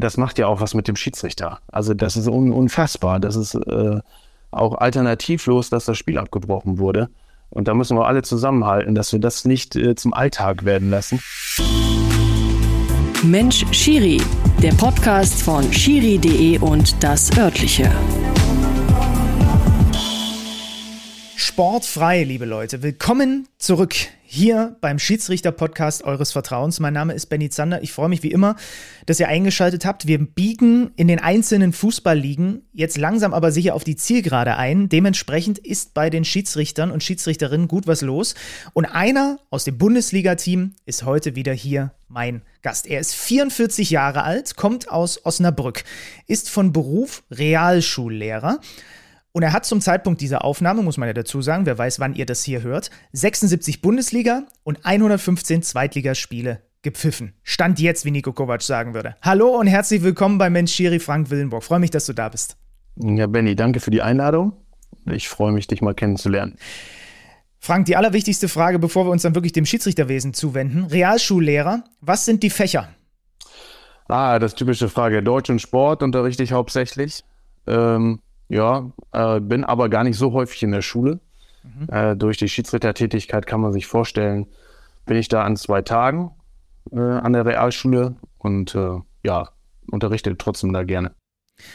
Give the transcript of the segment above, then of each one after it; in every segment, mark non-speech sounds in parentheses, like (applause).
Das macht ja auch was mit dem Schiedsrichter. Also das ist un unfassbar. Das ist äh, auch alternativlos, dass das Spiel abgebrochen wurde. Und da müssen wir alle zusammenhalten, dass wir das nicht äh, zum Alltag werden lassen. Mensch Schiri, der Podcast von schiri.de und das örtliche. Sportfrei, liebe Leute. Willkommen zurück hier beim Schiedsrichter-Podcast eures Vertrauens. Mein Name ist Benny Zander. Ich freue mich wie immer, dass ihr eingeschaltet habt. Wir biegen in den einzelnen Fußballligen jetzt langsam aber sicher auf die Zielgerade ein. Dementsprechend ist bei den Schiedsrichtern und Schiedsrichterinnen gut was los. Und einer aus dem Bundesliga-Team ist heute wieder hier mein Gast. Er ist 44 Jahre alt, kommt aus Osnabrück, ist von Beruf Realschullehrer und er hat zum Zeitpunkt dieser Aufnahme, muss man ja dazu sagen, wer weiß, wann ihr das hier hört, 76 Bundesliga und 115 Zweitligaspiele gepfiffen. Stand jetzt, wie Nico Kovac sagen würde. Hallo und herzlich willkommen bei Mensch Schiri Frank Willenburg. Freue mich, dass du da bist. Ja, Benny, danke für die Einladung. Ich freue mich, dich mal kennenzulernen. Frank, die allerwichtigste Frage, bevor wir uns dann wirklich dem Schiedsrichterwesen zuwenden. Realschullehrer, was sind die Fächer? Ah, das typische Frage. Deutsch und Sport unterrichte ich hauptsächlich. Ähm, ja, äh, bin aber gar nicht so häufig in der Schule. Mhm. Äh, durch die Schiedsrichtertätigkeit kann man sich vorstellen, bin ich da an zwei Tagen äh, an der Realschule und äh, ja, unterrichte trotzdem da gerne.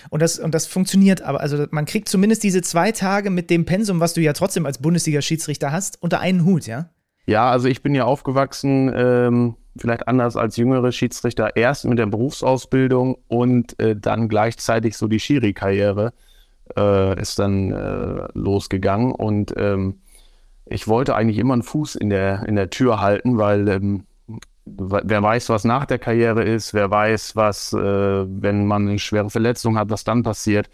Und das, und das funktioniert aber, also man kriegt zumindest diese zwei Tage mit dem Pensum, was du ja trotzdem als Bundesliga-Schiedsrichter hast, unter einen Hut, ja? Ja, also ich bin ja aufgewachsen, ähm, vielleicht anders als jüngere Schiedsrichter, erst mit der Berufsausbildung und äh, dann gleichzeitig so die Schiri-Karriere äh, ist dann äh, losgegangen und ähm, ich wollte eigentlich immer einen Fuß in der, in der Tür halten, weil ähm, wer weiß, was nach der Karriere ist, wer weiß, was, äh, wenn man eine schwere Verletzung hat, was dann passiert.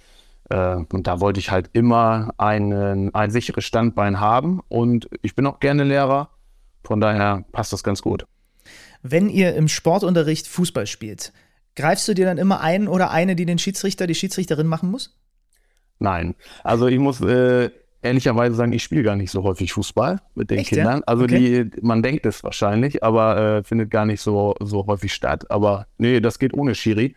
Äh, und da wollte ich halt immer einen, ein sicheres Standbein haben und ich bin auch gerne Lehrer, von daher passt das ganz gut. Wenn ihr im Sportunterricht Fußball spielt, greifst du dir dann immer einen oder eine, die den Schiedsrichter, die Schiedsrichterin machen muss? Nein. Also ich muss äh, ehrlicherweise sagen, ich spiele gar nicht so häufig Fußball mit den Echt, Kindern. Ja? Also okay. die, man denkt es wahrscheinlich, aber äh, findet gar nicht so, so häufig statt. Aber nee, das geht ohne Schiri.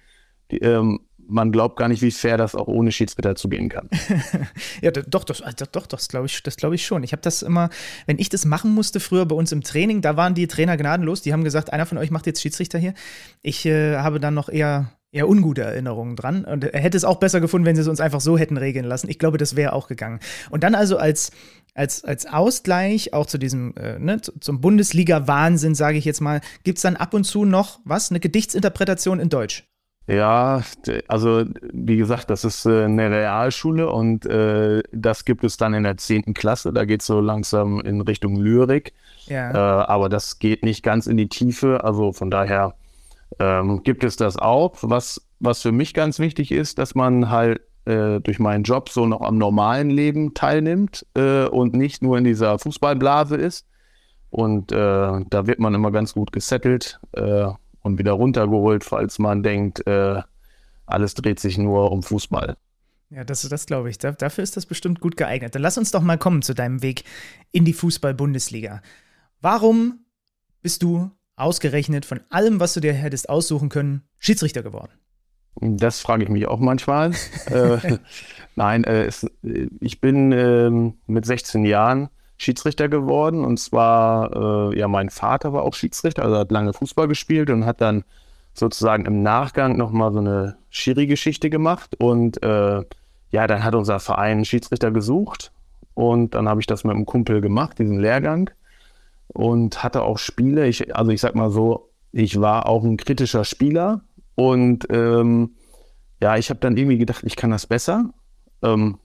Die, ähm, man glaubt gar nicht, wie fair das auch ohne Schiedsrichter zugehen kann. (laughs) ja, doch, doch, also doch, das glaube ich, das ich schon. Ich habe das immer, wenn ich das machen musste früher bei uns im Training, da waren die Trainer gnadenlos. Die haben gesagt, einer von euch macht jetzt Schiedsrichter hier. Ich äh, habe dann noch eher eher ungute Erinnerungen dran. Und er hätte es auch besser gefunden, wenn sie es uns einfach so hätten regeln lassen. Ich glaube, das wäre auch gegangen. Und dann also als, als, als Ausgleich auch zu diesem, äh, ne, zum Bundesliga-Wahnsinn, sage ich jetzt mal, gibt es dann ab und zu noch was? Eine Gedichtsinterpretation in Deutsch? Ja, also wie gesagt, das ist äh, eine Realschule und äh, das gibt es dann in der 10. Klasse. Da geht es so langsam in Richtung Lyrik. Ja. Äh, aber das geht nicht ganz in die Tiefe. Also von daher ähm, gibt es das auch. Was, was für mich ganz wichtig ist, dass man halt äh, durch meinen Job so noch am normalen Leben teilnimmt äh, und nicht nur in dieser Fußballblase ist. Und äh, da wird man immer ganz gut gesettelt äh, und wieder runtergeholt, falls man denkt, äh, alles dreht sich nur um Fußball. Ja, das, das glaube ich. Da, dafür ist das bestimmt gut geeignet. Dann lass uns doch mal kommen zu deinem Weg in die Fußball-Bundesliga. Warum bist du ausgerechnet von allem, was du dir hättest aussuchen können, Schiedsrichter geworden? Das frage ich mich auch manchmal. (laughs) äh, nein, äh, es, ich bin äh, mit 16 Jahren Schiedsrichter geworden. Und zwar, äh, ja, mein Vater war auch Schiedsrichter, also hat lange Fußball gespielt und hat dann sozusagen im Nachgang nochmal so eine Schiri-Geschichte gemacht. Und äh, ja, dann hat unser Verein Schiedsrichter gesucht. Und dann habe ich das mit einem Kumpel gemacht, diesen Lehrgang und hatte auch Spiele. Ich, also ich sag mal so, ich war auch ein kritischer Spieler und ähm, ja, ich habe dann irgendwie gedacht, ich kann das besser ähm,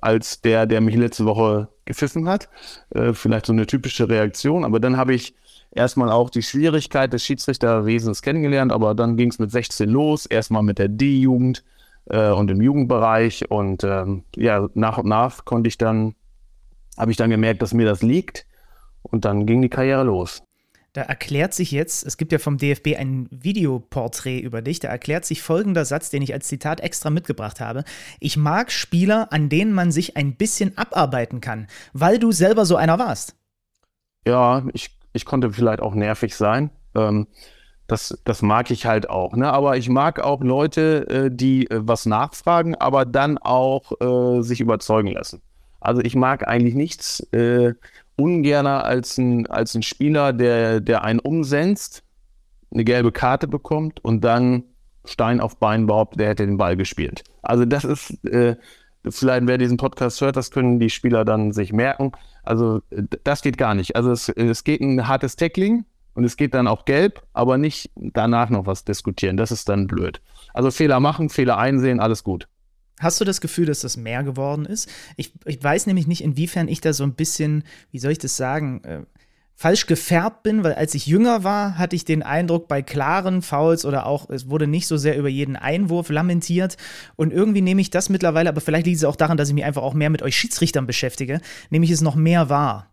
als der, der mich letzte Woche gepfiffen hat. Äh, vielleicht so eine typische Reaktion, aber dann habe ich erstmal auch die Schwierigkeit des Schiedsrichterwesens kennengelernt, aber dann ging es mit 16 los, erstmal mit der D-Jugend äh, und im Jugendbereich und ähm, ja, nach und nach konnte ich dann, habe ich dann gemerkt, dass mir das liegt und dann ging die Karriere los. Da erklärt sich jetzt, es gibt ja vom DFB ein Videoporträt über dich, da erklärt sich folgender Satz, den ich als Zitat extra mitgebracht habe. Ich mag Spieler, an denen man sich ein bisschen abarbeiten kann, weil du selber so einer warst. Ja, ich, ich konnte vielleicht auch nervig sein. Ähm, das, das mag ich halt auch. Ne? Aber ich mag auch Leute, äh, die äh, was nachfragen, aber dann auch äh, sich überzeugen lassen. Also ich mag eigentlich nichts äh, ungerner als ein, als ein Spieler, der, der einen umsenzt, eine gelbe Karte bekommt und dann Stein auf Bein behauptet, der hätte den Ball gespielt. Also das ist, äh, vielleicht wer diesen Podcast hört, das können die Spieler dann sich merken. Also das geht gar nicht. Also es, es geht ein hartes Tackling, und es geht dann auch gelb, aber nicht danach noch was diskutieren. Das ist dann blöd. Also Fehler machen, Fehler einsehen, alles gut. Hast du das Gefühl, dass das mehr geworden ist? Ich, ich weiß nämlich nicht, inwiefern ich da so ein bisschen, wie soll ich das sagen, äh, falsch gefärbt bin, weil als ich jünger war, hatte ich den Eindruck, bei klaren Fouls oder auch, es wurde nicht so sehr über jeden Einwurf lamentiert. Und irgendwie nehme ich das mittlerweile, aber vielleicht liegt es auch daran, dass ich mich einfach auch mehr mit euch Schiedsrichtern beschäftige, nehme ich es noch mehr wahr.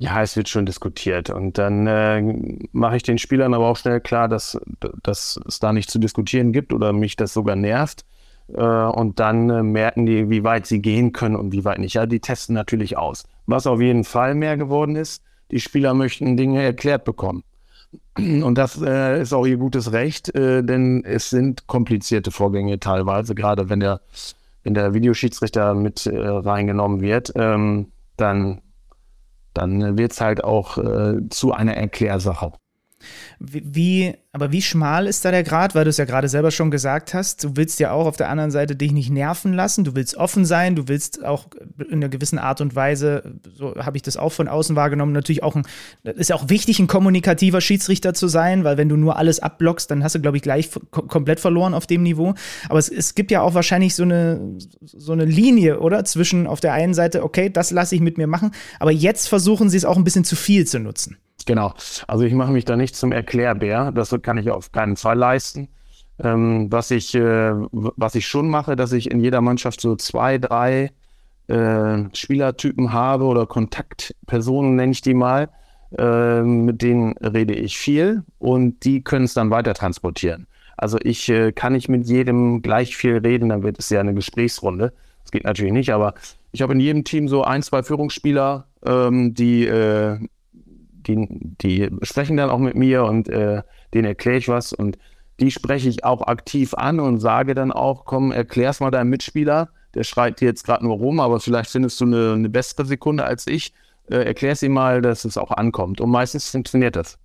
Ja, es wird schon diskutiert. Und dann äh, mache ich den Spielern aber auch schnell klar, dass, dass es da nicht zu diskutieren gibt oder mich das sogar nervt. Äh, und dann äh, merken die, wie weit sie gehen können und wie weit nicht. Ja, die testen natürlich aus. Was auf jeden Fall mehr geworden ist, die Spieler möchten Dinge erklärt bekommen. (clears throat) Und das äh, ist auch ihr gutes Recht, äh, denn es sind komplizierte Vorgänge teilweise, gerade wenn der, wenn der Videoschiedsrichter mit äh, reingenommen wird. Ähm, dann dann wird es halt auch äh, zu einer Erklärsache. Wie, aber wie schmal ist da der Grad, weil du es ja gerade selber schon gesagt hast, du willst ja auch auf der anderen Seite dich nicht nerven lassen, du willst offen sein, du willst auch in einer gewissen Art und Weise, so habe ich das auch von außen wahrgenommen, natürlich auch ein, ist ja auch wichtig, ein kommunikativer Schiedsrichter zu sein, weil wenn du nur alles abblockst, dann hast du, glaube ich, gleich komplett verloren auf dem Niveau. Aber es, es gibt ja auch wahrscheinlich so eine, so eine Linie, oder? Zwischen auf der einen Seite, okay, das lasse ich mit mir machen, aber jetzt versuchen sie es auch ein bisschen zu viel zu nutzen. Genau. Also ich mache mich da nicht zum Erklärbär. Das kann ich auf keinen Fall leisten. Ähm, was, ich, äh, was ich schon mache, dass ich in jeder Mannschaft so zwei, drei äh, Spielertypen habe oder Kontaktpersonen, nenne ich die mal. Äh, mit denen rede ich viel und die können es dann weiter transportieren. Also ich äh, kann nicht mit jedem gleich viel reden, dann wird es ja eine Gesprächsrunde. Das geht natürlich nicht, aber ich habe in jedem Team so ein, zwei Führungsspieler, ähm, die äh, die, die sprechen dann auch mit mir und äh, denen erkläre ich was und die spreche ich auch aktiv an und sage dann auch, komm, erklär's mal deinem Mitspieler, der schreit dir jetzt gerade nur rum, aber vielleicht findest du eine, eine bessere Sekunde als ich. Äh, erklär's ihm mal, dass es auch ankommt. Und meistens funktioniert das.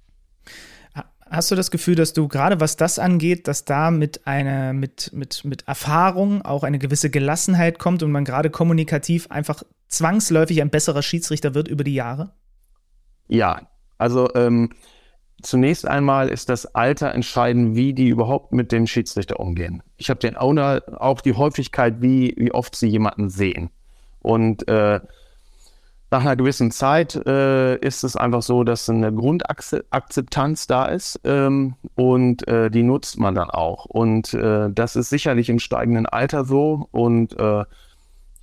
Hast du das Gefühl, dass du gerade was das angeht, dass da mit einer, mit, mit, mit Erfahrung auch eine gewisse Gelassenheit kommt und man gerade kommunikativ einfach zwangsläufig ein besserer Schiedsrichter wird über die Jahre? Ja, also ähm, zunächst einmal ist das Alter entscheidend, wie die überhaupt mit dem Schiedsrichter umgehen. Ich habe den Owner auch die Häufigkeit, wie, wie oft sie jemanden sehen. Und äh, nach einer gewissen Zeit äh, ist es einfach so, dass eine Grundakzeptanz da ist ähm, und äh, die nutzt man dann auch. Und äh, das ist sicherlich im steigenden Alter so und äh,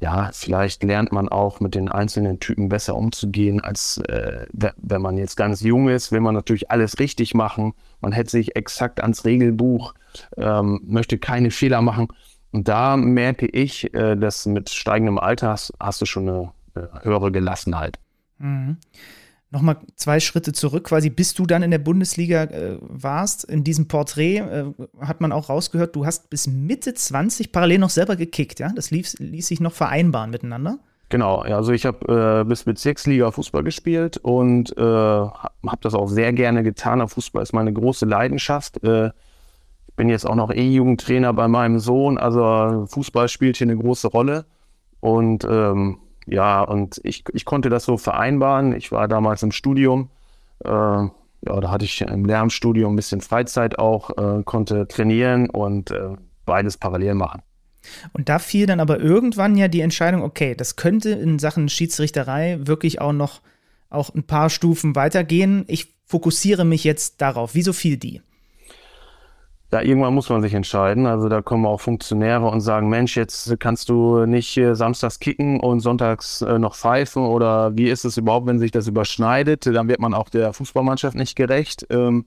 ja, vielleicht lernt man auch mit den einzelnen Typen besser umzugehen, als äh, wenn man jetzt ganz jung ist, will man natürlich alles richtig machen. Man hält sich exakt ans Regelbuch, ähm, möchte keine Fehler machen. Und da merke ich, äh, dass mit steigendem Alter hast, hast du schon eine, eine höhere Gelassenheit. Mhm nochmal zwei Schritte zurück, quasi bis du dann in der Bundesliga äh, warst. In diesem Porträt äh, hat man auch rausgehört, du hast bis Mitte 20 parallel noch selber gekickt, ja? Das lief, ließ sich noch vereinbaren miteinander. Genau, also ich habe äh, bis Bezirksliga Fußball gespielt und äh, habe das auch sehr gerne getan. Fußball ist meine große Leidenschaft. Äh, ich bin jetzt auch noch E-Jugendtrainer bei meinem Sohn, also Fußball spielt hier eine große Rolle. Und ähm, ja, und ich, ich konnte das so vereinbaren. Ich war damals im Studium. Äh, ja, da hatte ich im Lehramtsstudium ein bisschen Freizeit auch, äh, konnte trainieren und äh, beides parallel machen. Und da fiel dann aber irgendwann ja die Entscheidung, okay, das könnte in Sachen Schiedsrichterei wirklich auch noch auch ein paar Stufen weitergehen. Ich fokussiere mich jetzt darauf. Wieso fiel die? Da irgendwann muss man sich entscheiden. Also da kommen auch Funktionäre und sagen, Mensch, jetzt kannst du nicht äh, samstags kicken und sonntags äh, noch pfeifen oder wie ist es überhaupt, wenn sich das überschneidet? Dann wird man auch der Fußballmannschaft nicht gerecht. Ähm,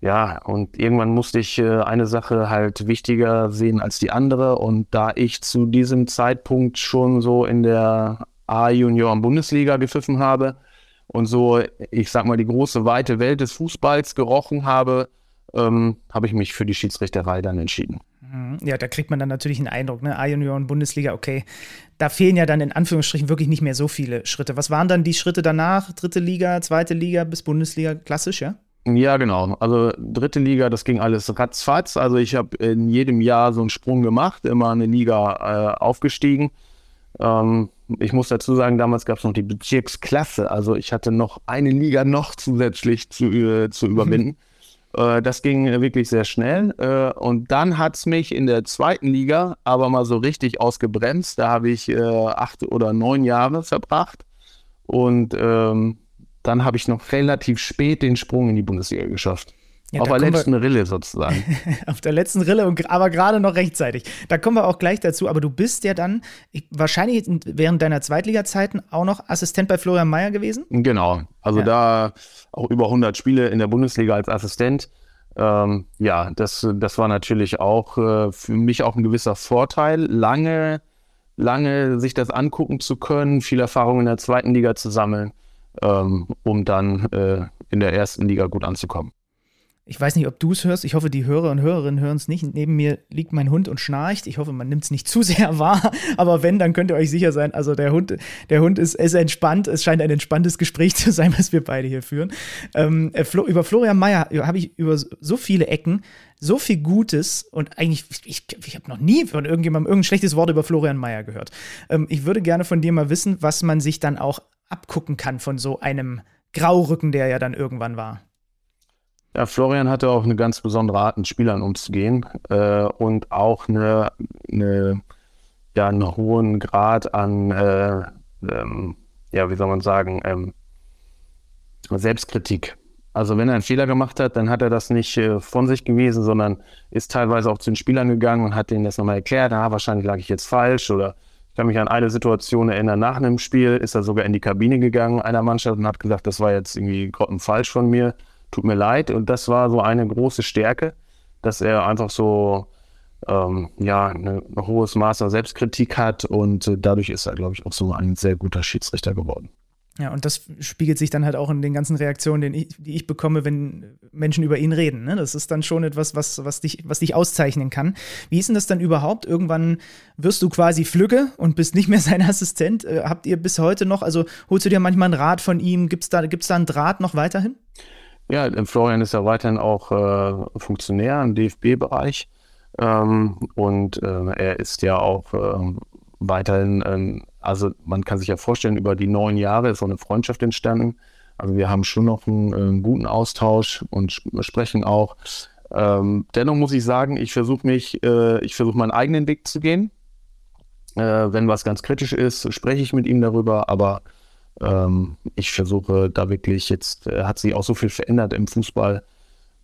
ja, und irgendwann musste ich äh, eine Sache halt wichtiger sehen als die andere. Und da ich zu diesem Zeitpunkt schon so in der A-Junioren-Bundesliga gepfiffen habe, und so, ich sag mal, die große, weite Welt des Fußballs gerochen habe, ähm, habe ich mich für die Schiedsrichterei dann entschieden. Mhm. Ja, da kriegt man dann natürlich einen Eindruck, ne? A-Junioren, Bundesliga, okay. Da fehlen ja dann in Anführungsstrichen wirklich nicht mehr so viele Schritte. Was waren dann die Schritte danach? Dritte Liga, zweite Liga bis Bundesliga, klassisch, ja? Ja, genau. Also dritte Liga, das ging alles ratzfatz. Also ich habe in jedem Jahr so einen Sprung gemacht, immer eine Liga äh, aufgestiegen. Ähm, ich muss dazu sagen, damals gab es noch die Bezirksklasse. Also ich hatte noch eine Liga noch zusätzlich zu, äh, zu (laughs) überwinden. Äh, das ging wirklich sehr schnell. Äh, und dann hat es mich in der zweiten Liga aber mal so richtig ausgebremst. Da habe ich äh, acht oder neun Jahre verbracht. Und ähm, dann habe ich noch relativ spät den Sprung in die Bundesliga geschafft. Ja, auf der letzten wir, Rille sozusagen. (laughs) auf der letzten Rille, und, aber gerade noch rechtzeitig. Da kommen wir auch gleich dazu. Aber du bist ja dann ich, wahrscheinlich während deiner Zweitliga-Zeiten auch noch Assistent bei Florian Mayer gewesen? Genau. Also ja. da auch über 100 Spiele in der Bundesliga als Assistent. Ähm, ja, das, das war natürlich auch äh, für mich auch ein gewisser Vorteil, lange, lange sich das angucken zu können, viel Erfahrung in der zweiten Liga zu sammeln, ähm, um dann äh, in der ersten Liga gut anzukommen. Ich weiß nicht, ob du es hörst. Ich hoffe, die Hörer und Hörerinnen hören es nicht. Neben mir liegt mein Hund und schnarcht. Ich hoffe, man nimmt es nicht zu sehr (laughs) wahr. Aber wenn, dann könnt ihr euch sicher sein. Also der Hund, der Hund ist, ist entspannt. Es scheint ein entspanntes Gespräch (laughs) zu sein, was wir beide hier führen. Ähm, äh, über Florian Mayer habe ich über so viele Ecken so viel Gutes und eigentlich, ich, ich habe noch nie von irgendjemandem irgendein schlechtes Wort über Florian Mayer gehört. Ähm, ich würde gerne von dir mal wissen, was man sich dann auch abgucken kann von so einem Graurücken, der ja dann irgendwann war. Ja, Florian hatte auch eine ganz besondere Art, mit Spielern umzugehen äh, und auch eine, eine, ja, einen hohen Grad an, äh, ähm, ja, wie soll man sagen, ähm, Selbstkritik. Also wenn er einen Fehler gemacht hat, dann hat er das nicht äh, von sich gewesen, sondern ist teilweise auch zu den Spielern gegangen und hat denen das nochmal erklärt, ah, wahrscheinlich lag ich jetzt falsch oder ich kann mich an eine Situation erinnern, nach einem Spiel ist er sogar in die Kabine gegangen, einer Mannschaft, und hat gesagt, das war jetzt irgendwie grottenfalsch von mir tut mir leid. Und das war so eine große Stärke, dass er einfach so ähm, ja, ein hohes Maß an Selbstkritik hat und äh, dadurch ist er, glaube ich, auch so ein sehr guter Schiedsrichter geworden. Ja, und das spiegelt sich dann halt auch in den ganzen Reaktionen, ich, die ich bekomme, wenn Menschen über ihn reden. Ne? Das ist dann schon etwas, was, was, dich, was dich auszeichnen kann. Wie ist denn das dann überhaupt? Irgendwann wirst du quasi Flügge und bist nicht mehr (laughs) sein Assistent. Äh, habt ihr bis heute noch, also holst du dir manchmal einen Rat von ihm? Gibt es da, gibt's da einen Draht noch weiterhin? Ja, Florian ist ja weiterhin auch äh, Funktionär im DFB-Bereich ähm, und äh, er ist ja auch äh, weiterhin, ähm, also man kann sich ja vorstellen, über die neun Jahre ist so eine Freundschaft entstanden. Also wir haben schon noch einen, einen äh, guten Austausch und sprechen auch. Ähm, dennoch muss ich sagen, ich versuche mich, äh, ich versuche meinen eigenen Weg zu gehen. Äh, wenn was ganz kritisch ist, spreche ich mit ihm darüber, aber ähm, ich versuche da wirklich, jetzt äh, hat sich auch so viel verändert im Fußball,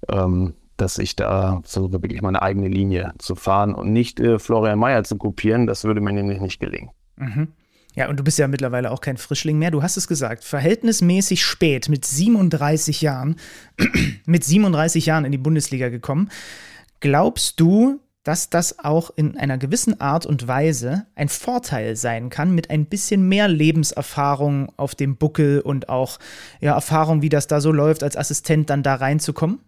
ähm, dass ich da versuche wirklich meine eigene Linie zu fahren und nicht äh, Florian Mayer zu kopieren. Das würde mir nämlich nicht gelingen. Mhm. Ja, und du bist ja mittlerweile auch kein Frischling mehr. Du hast es gesagt, verhältnismäßig spät, mit 37 Jahren, (clears throat) mit 37 Jahren in die Bundesliga gekommen. Glaubst du, dass das auch in einer gewissen Art und Weise ein Vorteil sein kann, mit ein bisschen mehr Lebenserfahrung auf dem Buckel und auch ja, Erfahrung, wie das da so läuft, als Assistent dann da reinzukommen?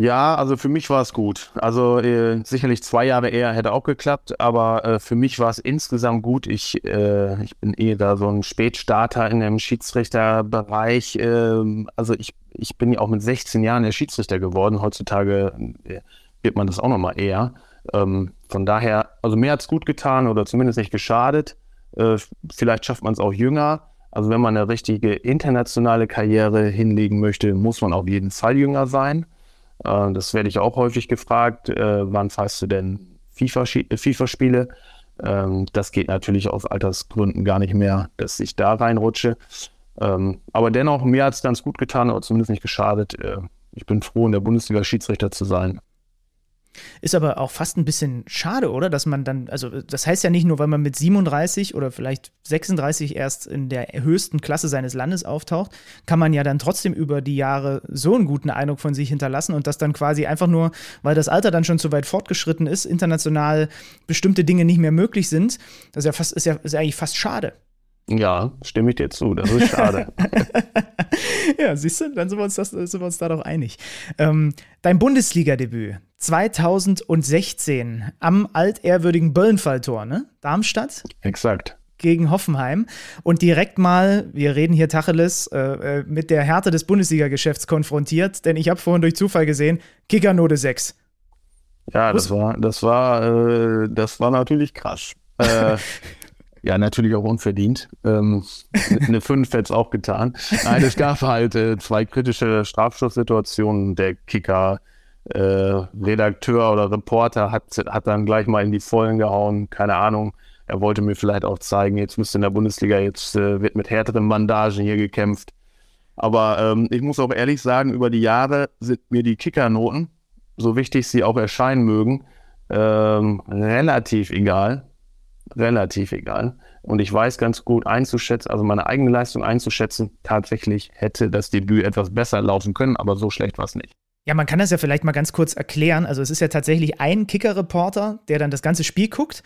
Ja, also für mich war es gut. Also äh, sicherlich zwei Jahre eher hätte auch geklappt, aber äh, für mich war es insgesamt gut. Ich, äh, ich bin eh da so ein Spätstarter in dem Schiedsrichterbereich. Ähm, also ich, ich bin ja auch mit 16 Jahren der Schiedsrichter geworden. Heutzutage äh, wird man das auch nochmal eher. Ähm, von daher, also mir hat es gut getan oder zumindest nicht geschadet. Äh, vielleicht schafft man es auch jünger. Also wenn man eine richtige internationale Karriere hinlegen möchte, muss man auf jeden Fall jünger sein. Äh, das werde ich auch häufig gefragt. Äh, wann fährst du denn FIFA-Spiele? Ähm, das geht natürlich aus Altersgründen gar nicht mehr, dass ich da reinrutsche. Ähm, aber dennoch, mir hat es ganz gut getan oder zumindest nicht geschadet. Äh, ich bin froh, in der Bundesliga Schiedsrichter zu sein. Ist aber auch fast ein bisschen schade, oder? Dass man dann, also das heißt ja nicht nur, weil man mit 37 oder vielleicht 36 erst in der höchsten Klasse seines Landes auftaucht, kann man ja dann trotzdem über die Jahre so einen guten Eindruck von sich hinterlassen und das dann quasi einfach nur, weil das Alter dann schon zu weit fortgeschritten ist, international bestimmte Dinge nicht mehr möglich sind. Das ist ja fast, ist ja, ist eigentlich fast schade. Ja, stimme ich dir zu. Das ist schade. (laughs) ja, siehst du, dann sind wir uns, das, sind wir uns da doch einig. Ähm, dein Bundesliga-Debüt 2016 am altehrwürdigen Böllenfalltor, ne? Darmstadt? Exakt. Gegen Hoffenheim und direkt mal, wir reden hier Tacheles, äh, äh mit der Härte des Bundesliga-Geschäfts konfrontiert, denn ich habe vorhin durch Zufall gesehen, Kickernote 6. Ja, das war, das war, äh, das war natürlich krass. Äh, (laughs) Ja, natürlich auch unverdient. Ähm, eine 5 hätte es auch getan. Nein, es gab halt äh, zwei kritische Strafschusssituationen. Der Kicker, äh, Redakteur oder Reporter hat, hat dann gleich mal in die Vollen gehauen. Keine Ahnung. Er wollte mir vielleicht auch zeigen, jetzt müsste in der Bundesliga, jetzt äh, wird mit härteren Bandagen hier gekämpft. Aber ähm, ich muss auch ehrlich sagen, über die Jahre sind mir die Kickernoten, so wichtig sie auch erscheinen mögen, ähm, relativ egal relativ egal. Und ich weiß ganz gut einzuschätzen, also meine eigene Leistung einzuschätzen, tatsächlich hätte das Debüt etwas besser laufen können, aber so schlecht war es nicht. Ja, man kann das ja vielleicht mal ganz kurz erklären. Also es ist ja tatsächlich ein Kicker-Reporter, der dann das ganze Spiel guckt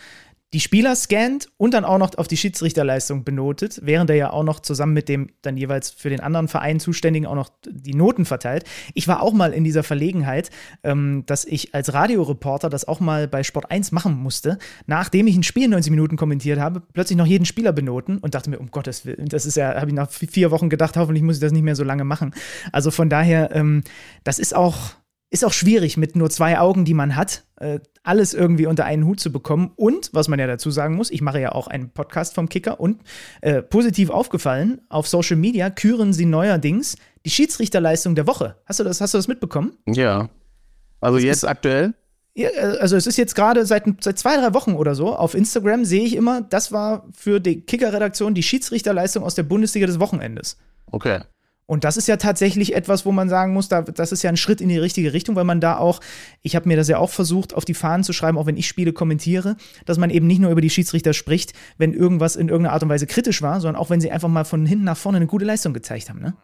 die Spieler scannt und dann auch noch auf die Schiedsrichterleistung benotet, während er ja auch noch zusammen mit dem dann jeweils für den anderen Verein Zuständigen auch noch die Noten verteilt. Ich war auch mal in dieser Verlegenheit, ähm, dass ich als Radioreporter das auch mal bei Sport 1 machen musste, nachdem ich ein Spiel 90 Minuten kommentiert habe, plötzlich noch jeden Spieler benoten und dachte mir, um Gottes Willen, das ist ja, habe ich nach vier Wochen gedacht, hoffentlich muss ich das nicht mehr so lange machen. Also von daher, ähm, das ist auch ist auch schwierig mit nur zwei Augen, die man hat, äh, alles irgendwie unter einen Hut zu bekommen. Und, was man ja dazu sagen muss, ich mache ja auch einen Podcast vom Kicker und äh, positiv aufgefallen, auf Social Media küren sie neuerdings die Schiedsrichterleistung der Woche. Hast du das, hast du das mitbekommen? Ja. Also das jetzt ist, aktuell? Ja, äh, also es ist jetzt gerade seit, seit zwei, drei Wochen oder so auf Instagram sehe ich immer, das war für die Kicker-Redaktion die Schiedsrichterleistung aus der Bundesliga des Wochenendes. Okay. Und das ist ja tatsächlich etwas, wo man sagen muss, da, das ist ja ein Schritt in die richtige Richtung, weil man da auch, ich habe mir das ja auch versucht, auf die Fahnen zu schreiben, auch wenn ich Spiele kommentiere, dass man eben nicht nur über die Schiedsrichter spricht, wenn irgendwas in irgendeiner Art und Weise kritisch war, sondern auch wenn sie einfach mal von hinten nach vorne eine gute Leistung gezeigt haben. Ne?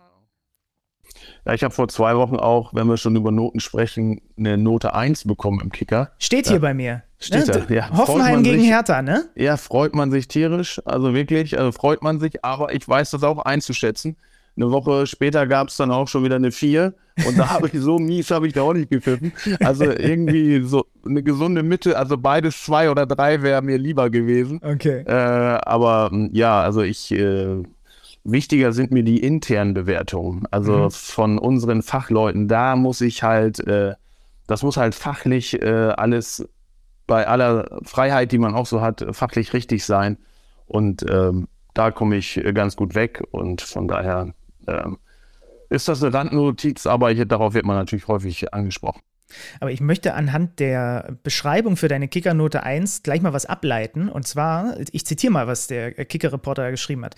Ja, ich habe vor zwei Wochen auch, wenn wir schon über Noten sprechen, eine Note 1 bekommen im Kicker. Steht hier bei mir. Steht ne? da, ja. Hoffenheim gegen sich, Hertha, ne? Ja, freut man sich tierisch. Also wirklich, also freut man sich, aber ich weiß das auch einzuschätzen. Eine Woche später gab es dann auch schon wieder eine 4 und da habe (laughs) ich so mies habe ich da auch nicht gepfiffen. Also irgendwie so eine gesunde Mitte, also beides zwei oder drei wäre mir lieber gewesen. Okay. Äh, aber hm, ja, also ich äh, wichtiger sind mir die internen Bewertungen. Also mhm. von unseren Fachleuten, da muss ich halt, äh, das muss halt fachlich äh, alles bei aller Freiheit, die man auch so hat, fachlich richtig sein. Und ähm, da komme ich ganz gut weg und von daher ähm, ist das eine Randnotiz, aber hier, darauf wird man natürlich häufig angesprochen. Aber ich möchte anhand der Beschreibung für deine Kickernote 1 gleich mal was ableiten. Und zwar, ich zitiere mal, was der Kicker-Reporter geschrieben hat.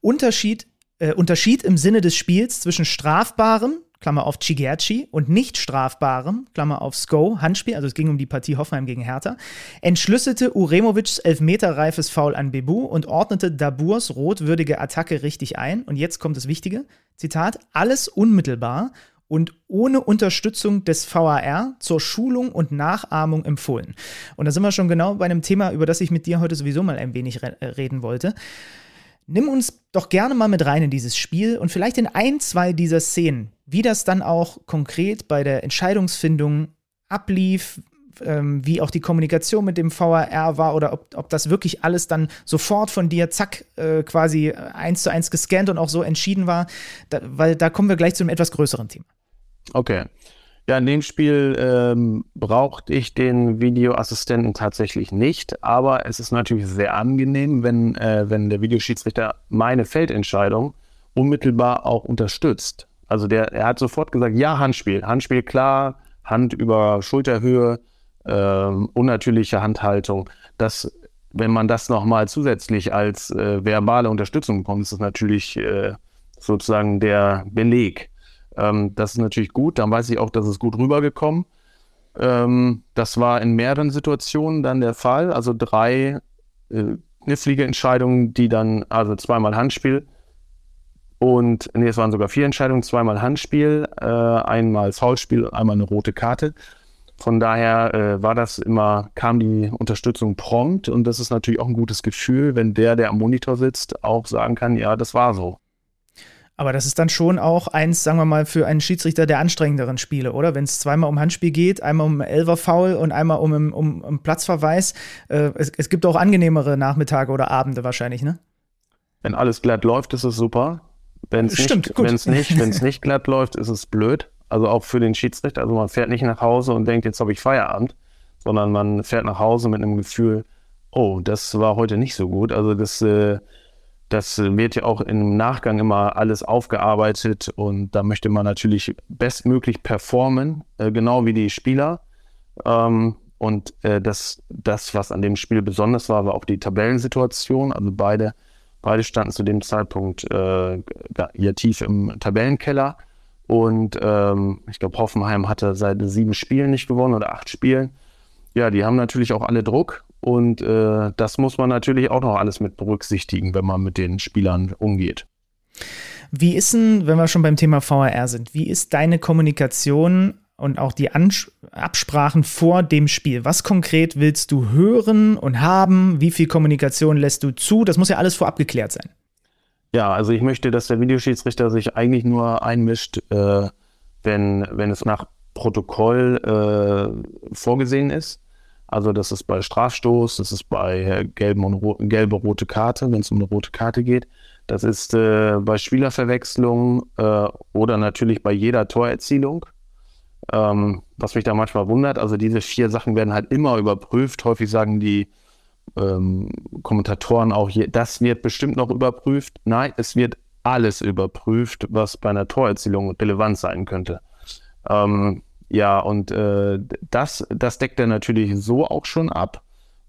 Unterschied, äh, Unterschied im Sinne des Spiels zwischen strafbarem, Klammer auf Chigerci, und nicht strafbarem, Klammer auf Sko, Handspiel, also es ging um die Partie Hoffenheim gegen Hertha, entschlüsselte Uremovics elfmeterreifes Foul an Bebu und ordnete Daburs rotwürdige Attacke richtig ein. Und jetzt kommt das Wichtige, Zitat, alles unmittelbar und ohne Unterstützung des VAR zur Schulung und Nachahmung empfohlen. Und da sind wir schon genau bei einem Thema, über das ich mit dir heute sowieso mal ein wenig re reden wollte. Nimm uns doch gerne mal mit rein in dieses Spiel und vielleicht in ein, zwei dieser Szenen, wie das dann auch konkret bei der Entscheidungsfindung ablief, ähm, wie auch die Kommunikation mit dem VAR war oder ob, ob das wirklich alles dann sofort von dir, zack, äh, quasi eins zu eins gescannt und auch so entschieden war, da, weil da kommen wir gleich zu einem etwas größeren Thema. Okay. Ja, in dem Spiel ähm, brauchte ich den Videoassistenten tatsächlich nicht, aber es ist natürlich sehr angenehm, wenn, äh, wenn der Videoschiedsrichter meine Feldentscheidung unmittelbar auch unterstützt. Also der, er hat sofort gesagt, ja, Handspiel, Handspiel klar, Hand über Schulterhöhe, ähm, unnatürliche Handhaltung. Das, wenn man das nochmal zusätzlich als äh, verbale Unterstützung bekommt, ist das natürlich äh, sozusagen der Beleg. Ähm, das ist natürlich gut, dann weiß ich auch, dass es gut rübergekommen. Ähm, das war in mehreren Situationen dann der Fall, also drei äh, knifflige Entscheidungen, die dann, also zweimal Handspiel und, nee, es waren sogar vier Entscheidungen, zweimal Handspiel, äh, einmal Foulspiel, einmal eine rote Karte. Von daher äh, war das immer, kam die Unterstützung prompt und das ist natürlich auch ein gutes Gefühl, wenn der, der am Monitor sitzt, auch sagen kann, ja, das war so. Aber das ist dann schon auch eins, sagen wir mal, für einen Schiedsrichter der anstrengenderen Spiele, oder? Wenn es zweimal um Handspiel geht, einmal um Elverfoul und einmal um, um, um Platzverweis. Äh, es, es gibt auch angenehmere Nachmittage oder Abende wahrscheinlich, ne? Wenn alles glatt läuft, ist es super. Wenn es nicht, wenn's nicht, (laughs) wenn's nicht glatt läuft, ist es blöd. Also auch für den Schiedsrichter. Also man fährt nicht nach Hause und denkt, jetzt habe ich Feierabend, sondern man fährt nach Hause mit einem Gefühl, oh, das war heute nicht so gut. Also das äh, das wird ja auch im Nachgang immer alles aufgearbeitet und da möchte man natürlich bestmöglich performen, äh, genau wie die Spieler. Ähm, und äh, das, das, was an dem Spiel besonders war, war auch die Tabellensituation. Also beide, beide standen zu dem Zeitpunkt äh, hier tief im Tabellenkeller. Und ähm, ich glaube, Hoffenheim hatte seit sieben Spielen nicht gewonnen oder acht Spielen. Ja, die haben natürlich auch alle Druck und äh, das muss man natürlich auch noch alles mit berücksichtigen, wenn man mit den Spielern umgeht. Wie ist denn, wenn wir schon beim Thema VRR sind, wie ist deine Kommunikation und auch die Ans Absprachen vor dem Spiel? Was konkret willst du hören und haben? Wie viel Kommunikation lässt du zu? Das muss ja alles vorab geklärt sein. Ja, also ich möchte, dass der Videoschiedsrichter sich eigentlich nur einmischt, äh, wenn, wenn es nach Protokoll äh, vorgesehen ist. Also das ist bei Strafstoß, das ist bei gelben und ro gelbe rote Karte, wenn es um eine rote Karte geht. Das ist äh, bei Spielerverwechslung äh, oder natürlich bei jeder Torerzielung. Ähm, was mich da manchmal wundert, also diese vier Sachen werden halt immer überprüft. Häufig sagen die ähm, Kommentatoren auch hier, das wird bestimmt noch überprüft. Nein, es wird alles überprüft, was bei einer Torerzielung relevant sein könnte. Ähm, ja, und äh, das, das deckt er natürlich so auch schon ab.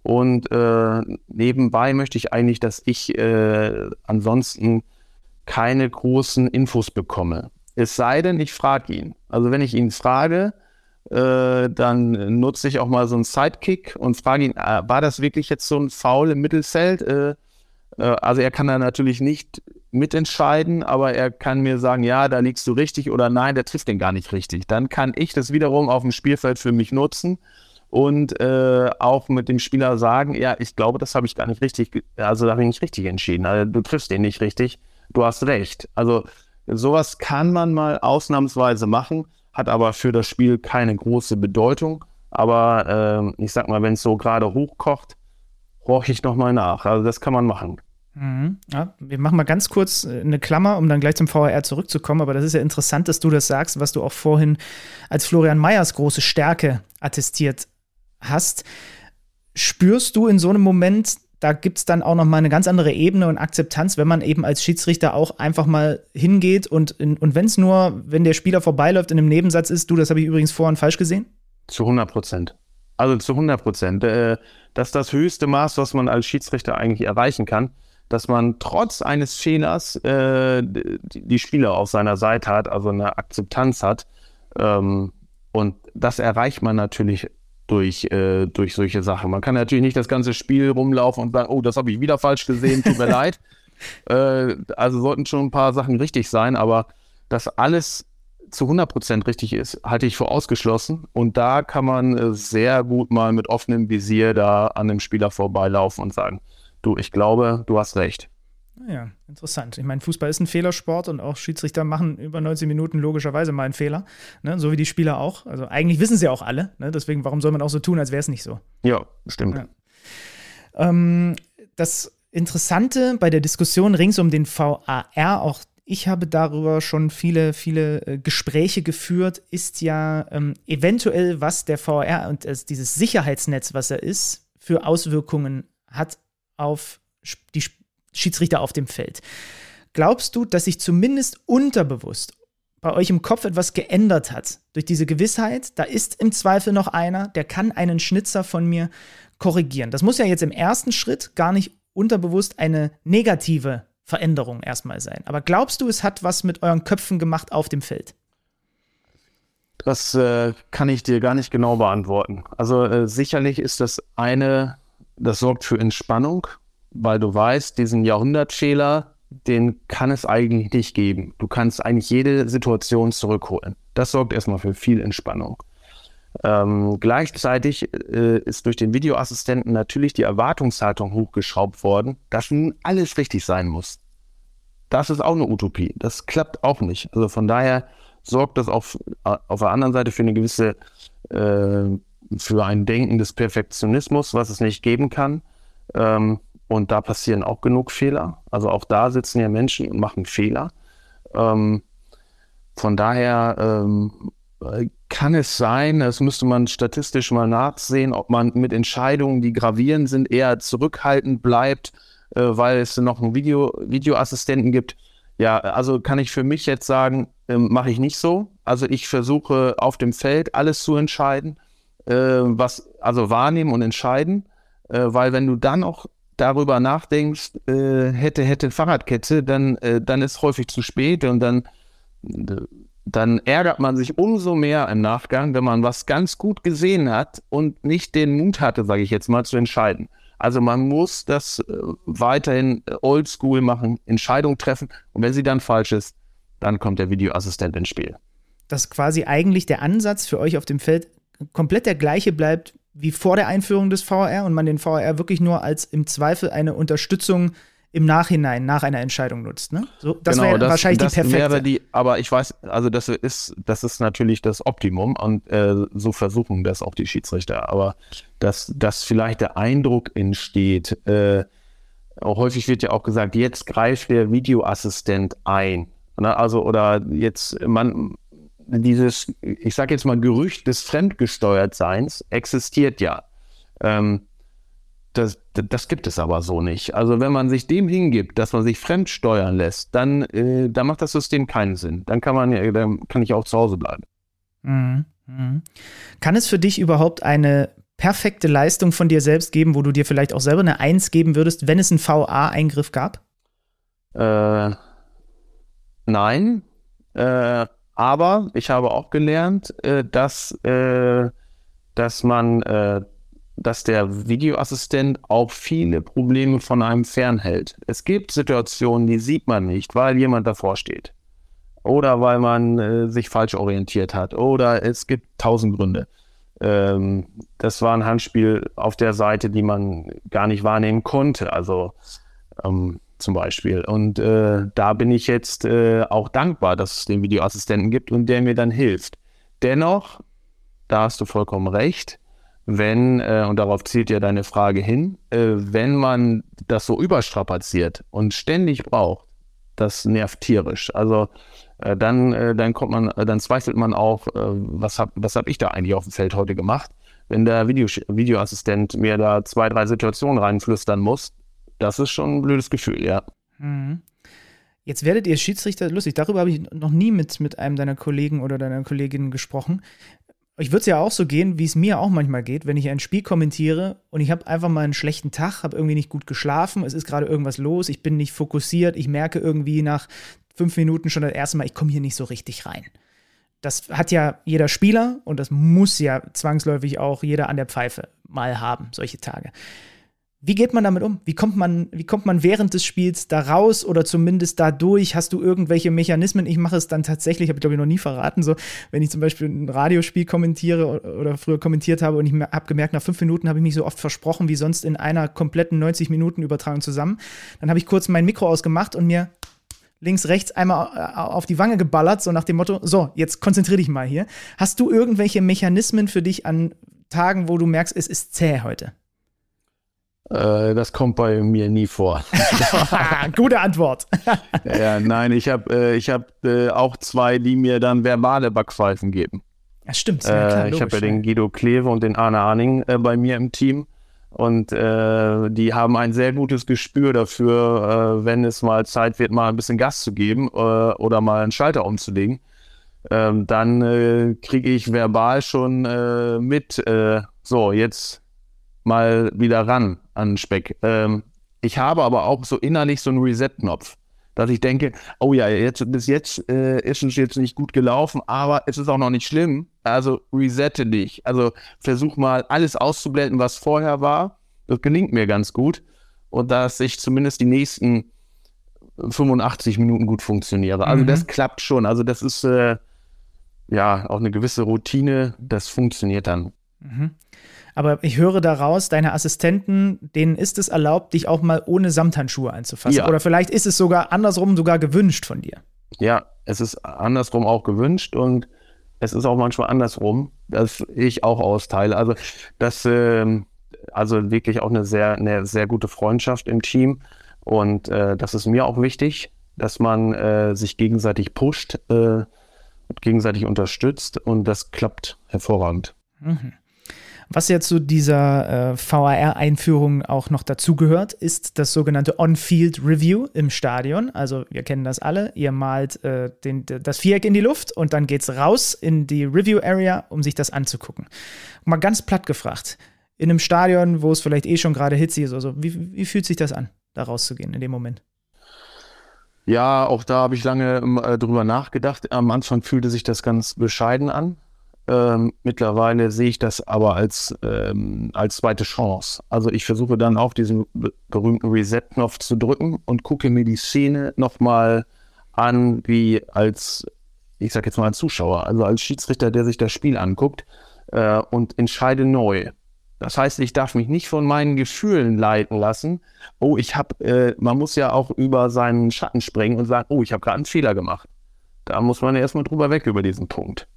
Und äh, nebenbei möchte ich eigentlich, dass ich äh, ansonsten keine großen Infos bekomme. Es sei denn, ich frage ihn. Also wenn ich ihn frage, äh, dann nutze ich auch mal so einen Sidekick und frage ihn, äh, war das wirklich jetzt so ein Foul im Mittelfeld? Äh, äh, also er kann da natürlich nicht mitentscheiden, aber er kann mir sagen, ja, da liegst du richtig oder nein, der trifft den gar nicht richtig. Dann kann ich das wiederum auf dem Spielfeld für mich nutzen und äh, auch mit dem Spieler sagen, ja, ich glaube, das habe ich gar nicht richtig, also da habe ich nicht richtig entschieden. Also, du triffst den nicht richtig, du hast recht. Also sowas kann man mal ausnahmsweise machen, hat aber für das Spiel keine große Bedeutung. Aber äh, ich sag mal, wenn es so gerade hochkocht, horche ich nochmal nach. Also das kann man machen. Mhm. Ja, wir machen mal ganz kurz äh, eine Klammer, um dann gleich zum VHR zurückzukommen. Aber das ist ja interessant, dass du das sagst, was du auch vorhin als Florian Meyers große Stärke attestiert hast. Spürst du in so einem Moment, da gibt es dann auch noch mal eine ganz andere Ebene und Akzeptanz, wenn man eben als Schiedsrichter auch einfach mal hingeht und, und wenn es nur, wenn der Spieler vorbeiläuft in einem Nebensatz ist, du, das habe ich übrigens vorhin falsch gesehen? Zu 100 Prozent. Also zu 100 Prozent. Äh, das ist das höchste Maß, was man als Schiedsrichter eigentlich erreichen kann, dass man trotz eines Fehlers äh, die Spieler auf seiner Seite hat, also eine Akzeptanz hat. Ähm, und das erreicht man natürlich durch, äh, durch solche Sachen. Man kann natürlich nicht das ganze Spiel rumlaufen und sagen, oh, das habe ich wieder falsch gesehen, tut mir (laughs) leid. Äh, also sollten schon ein paar Sachen richtig sein, aber das alles zu 100% richtig ist, halte ich für ausgeschlossen. Und da kann man äh, sehr gut mal mit offenem Visier da an dem Spieler vorbeilaufen und sagen, du, ich glaube, du hast recht. Ja, interessant. Ich meine, Fußball ist ein Fehlersport und auch Schiedsrichter machen über 90 Minuten logischerweise mal einen Fehler, ne? so wie die Spieler auch. Also eigentlich wissen sie auch alle, ne? deswegen warum soll man auch so tun, als wäre es nicht so? Ja, stimmt. Ja. Ähm, das Interessante bei der Diskussion rings um den VAR, auch ich habe darüber schon viele, viele äh, Gespräche geführt, ist ja ähm, eventuell, was der VR und äh, dieses Sicherheitsnetz, was er ist, für Auswirkungen hat auf die Schiedsrichter auf dem Feld. Glaubst du, dass sich zumindest unterbewusst bei euch im Kopf etwas geändert hat durch diese Gewissheit, da ist im Zweifel noch einer, der kann einen Schnitzer von mir korrigieren. Das muss ja jetzt im ersten Schritt gar nicht unterbewusst eine negative Veränderung erstmal sein. Aber glaubst du, es hat was mit euren Köpfen gemacht auf dem Feld? Das äh, kann ich dir gar nicht genau beantworten. Also äh, sicherlich ist das eine, das sorgt für Entspannung, weil du weißt, diesen Jahrhundertfehler, den kann es eigentlich nicht geben. Du kannst eigentlich jede Situation zurückholen. Das sorgt erstmal für viel Entspannung. Ähm, gleichzeitig äh, ist durch den Videoassistenten natürlich die Erwartungshaltung hochgeschraubt worden, dass nun alles richtig sein muss. Das ist auch eine Utopie. Das klappt auch nicht. Also von daher sorgt das auf, auf der anderen Seite für eine gewisse, äh, für ein Denken des Perfektionismus, was es nicht geben kann. Ähm, und da passieren auch genug Fehler. Also auch da sitzen ja Menschen und machen Fehler. Ähm, von daher ähm, kann es sein, das müsste man statistisch mal nachsehen, ob man mit Entscheidungen, die gravierend sind, eher zurückhaltend bleibt, äh, weil es noch einen Video, Videoassistenten gibt. Ja, also kann ich für mich jetzt sagen, äh, mache ich nicht so. Also ich versuche auf dem Feld alles zu entscheiden, äh, was also wahrnehmen und entscheiden, äh, weil wenn du dann auch darüber nachdenkst, äh, hätte hätte Fahrradkette, dann äh, dann ist häufig zu spät und dann dann ärgert man sich umso mehr im Nachgang, wenn man was ganz gut gesehen hat und nicht den Mut hatte, sage ich jetzt mal, zu entscheiden. Also man muss das äh, weiterhin äh, oldschool machen, Entscheidung treffen und wenn sie dann falsch ist, dann kommt der Videoassistent ins Spiel. Dass quasi eigentlich der Ansatz für euch auf dem Feld komplett der gleiche bleibt wie vor der Einführung des VR und man den VR wirklich nur als im Zweifel eine Unterstützung im Nachhinein nach einer Entscheidung nutzt. Ne? So, das genau, wäre wahrscheinlich das die perfekte. Die, aber ich weiß, also das ist, das ist natürlich das Optimum und äh, so versuchen das auch die Schiedsrichter. Aber dass, dass vielleicht der Eindruck entsteht, äh, häufig wird ja auch gesagt, jetzt greift der Videoassistent ein. Ne? Also, oder jetzt, man, dieses, ich sage jetzt mal, Gerücht des Fremdgesteuertseins existiert ja. Ähm, das, das gibt es aber so nicht. Also wenn man sich dem hingibt, dass man sich fremd steuern lässt, dann, äh, dann macht das System keinen Sinn. Dann kann man dann kann ich auch zu Hause bleiben. Mhm. Mhm. Kann es für dich überhaupt eine perfekte Leistung von dir selbst geben, wo du dir vielleicht auch selber eine Eins geben würdest, wenn es einen VA-Eingriff gab? Äh, nein. Äh, aber ich habe auch gelernt, äh, dass, äh, dass man äh, dass der Videoassistent auch viele Probleme von einem fernhält. Es gibt Situationen, die sieht man nicht, weil jemand davor steht. Oder weil man äh, sich falsch orientiert hat. Oder es gibt tausend Gründe. Ähm, das war ein Handspiel auf der Seite, die man gar nicht wahrnehmen konnte. Also ähm, zum Beispiel. Und äh, da bin ich jetzt äh, auch dankbar, dass es den Videoassistenten gibt und der mir dann hilft. Dennoch, da hast du vollkommen recht, wenn, äh, und darauf zielt ja deine Frage hin, äh, wenn man das so überstrapaziert und ständig braucht, das nervt tierisch. Also äh, dann, äh, dann kommt man, dann zweifelt man auch, was habe was hab ich da eigentlich auf dem Feld heute gemacht? Wenn der Video, Videoassistent mir da zwei, drei Situationen reinflüstern muss, das ist schon ein blödes Gefühl, ja. Mhm. Jetzt werdet ihr Schiedsrichter, lustig, darüber habe ich noch nie mit, mit einem deiner Kollegen oder deiner Kollegin gesprochen ich würde es ja auch so gehen, wie es mir auch manchmal geht, wenn ich ein Spiel kommentiere und ich habe einfach mal einen schlechten Tag, habe irgendwie nicht gut geschlafen, es ist gerade irgendwas los, ich bin nicht fokussiert, ich merke irgendwie nach fünf Minuten schon das erste Mal, ich komme hier nicht so richtig rein. Das hat ja jeder Spieler und das muss ja zwangsläufig auch jeder an der Pfeife mal haben, solche Tage. Wie geht man damit um? Wie kommt man, wie kommt man während des Spiels da raus oder zumindest dadurch? Hast du irgendwelche Mechanismen? Ich mache es dann tatsächlich, habe ich glaube ich noch nie verraten, so wenn ich zum Beispiel ein Radiospiel kommentiere oder früher kommentiert habe und ich habe gemerkt, nach fünf Minuten habe ich mich so oft versprochen wie sonst in einer kompletten 90 Minuten Übertragung zusammen. Dann habe ich kurz mein Mikro ausgemacht und mir links, rechts einmal äh, auf die Wange geballert, so nach dem Motto, so, jetzt konzentriere dich mal hier. Hast du irgendwelche Mechanismen für dich an Tagen, wo du merkst, es ist zäh heute? Äh, das kommt bei mir nie vor. (laughs) (laughs) Gute Antwort. (laughs) ja, nein, ich habe äh, hab, äh, auch zwei, die mir dann verbale Backpfeifen geben. Ja, stimmt. Ja, klar, ich habe ja den Guido Kleve und den Arne Arning äh, bei mir im Team. Und äh, die haben ein sehr gutes Gespür dafür, äh, wenn es mal Zeit wird, mal ein bisschen Gas zu geben oder mal einen Schalter umzulegen. Ähm, dann kriege ich verbal schon mit, so, jetzt mal wieder ran an Speck. Ähm, ich habe aber auch so innerlich so einen Reset-Knopf, dass ich denke, oh ja, jetzt, bis jetzt äh, ist es jetzt nicht gut gelaufen, aber es ist auch noch nicht schlimm. Also resette dich. Also versuch mal alles auszublenden, was vorher war. Das gelingt mir ganz gut. Und dass ich zumindest die nächsten 85 Minuten gut funktioniere. Also mhm. das klappt schon. Also das ist, äh, ja, auch eine gewisse Routine, das funktioniert dann. Mhm. Aber ich höre daraus, deine Assistenten, denen ist es erlaubt, dich auch mal ohne Samthandschuhe einzufassen. Ja. Oder vielleicht ist es sogar andersrum sogar gewünscht von dir. Ja, es ist andersrum auch gewünscht und es ist auch manchmal andersrum, dass ich auch austeile. Also das, äh, also wirklich auch eine sehr, eine sehr gute Freundschaft im Team und äh, das ist mir auch wichtig, dass man äh, sich gegenseitig pusht äh, und gegenseitig unterstützt und das klappt hervorragend. Mhm. Was ja zu dieser äh, VAR-Einführung auch noch dazugehört, ist das sogenannte On-Field Review im Stadion. Also wir kennen das alle. Ihr malt äh, den, das Viereck in die Luft und dann geht es raus in die Review-Area, um sich das anzugucken. Mal ganz platt gefragt. In einem Stadion, wo es vielleicht eh schon gerade hitzig ist, also wie, wie fühlt sich das an, da rauszugehen in dem Moment? Ja, auch da habe ich lange äh, drüber nachgedacht. Am Anfang fühlte sich das ganz bescheiden an. Ähm, mittlerweile sehe ich das aber als, ähm, als zweite Chance. Also ich versuche dann auch diesen berühmten Reset-Knopf zu drücken und gucke mir die Szene nochmal an, wie als, ich sage jetzt mal als Zuschauer, also als Schiedsrichter, der sich das Spiel anguckt äh, und entscheide neu. Das heißt, ich darf mich nicht von meinen Gefühlen leiten lassen. Oh, ich habe, äh, man muss ja auch über seinen Schatten springen und sagen, oh, ich habe gerade einen Fehler gemacht. Da muss man ja erstmal drüber weg über diesen Punkt.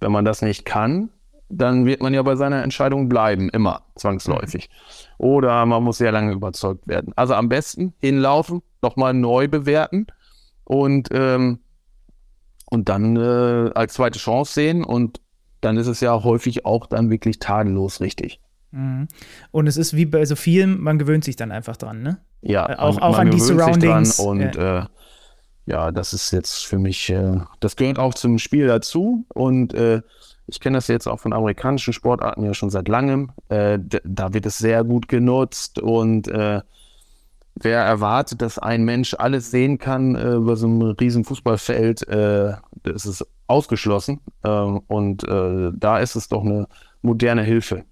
Wenn man das nicht kann, dann wird man ja bei seiner Entscheidung bleiben, immer zwangsläufig. Mhm. Oder man muss sehr lange überzeugt werden. Also am besten hinlaufen, nochmal neu bewerten und, ähm, und dann äh, als zweite Chance sehen und dann ist es ja häufig auch dann wirklich tadellos richtig. Mhm. Und es ist wie bei so vielen, man gewöhnt sich dann einfach dran, ne? Ja, äh, auch, man, auch man an die Surroundings. und ja. Äh, ja, das ist jetzt für mich, äh, das gehört auch zum Spiel dazu und äh, ich kenne das jetzt auch von amerikanischen Sportarten ja schon seit langem. Äh, da wird es sehr gut genutzt und äh, wer erwartet, dass ein Mensch alles sehen kann äh, über so einem riesen Fußballfeld, äh, das ist ausgeschlossen ähm, und da ist es doch eine moderne Hilfe.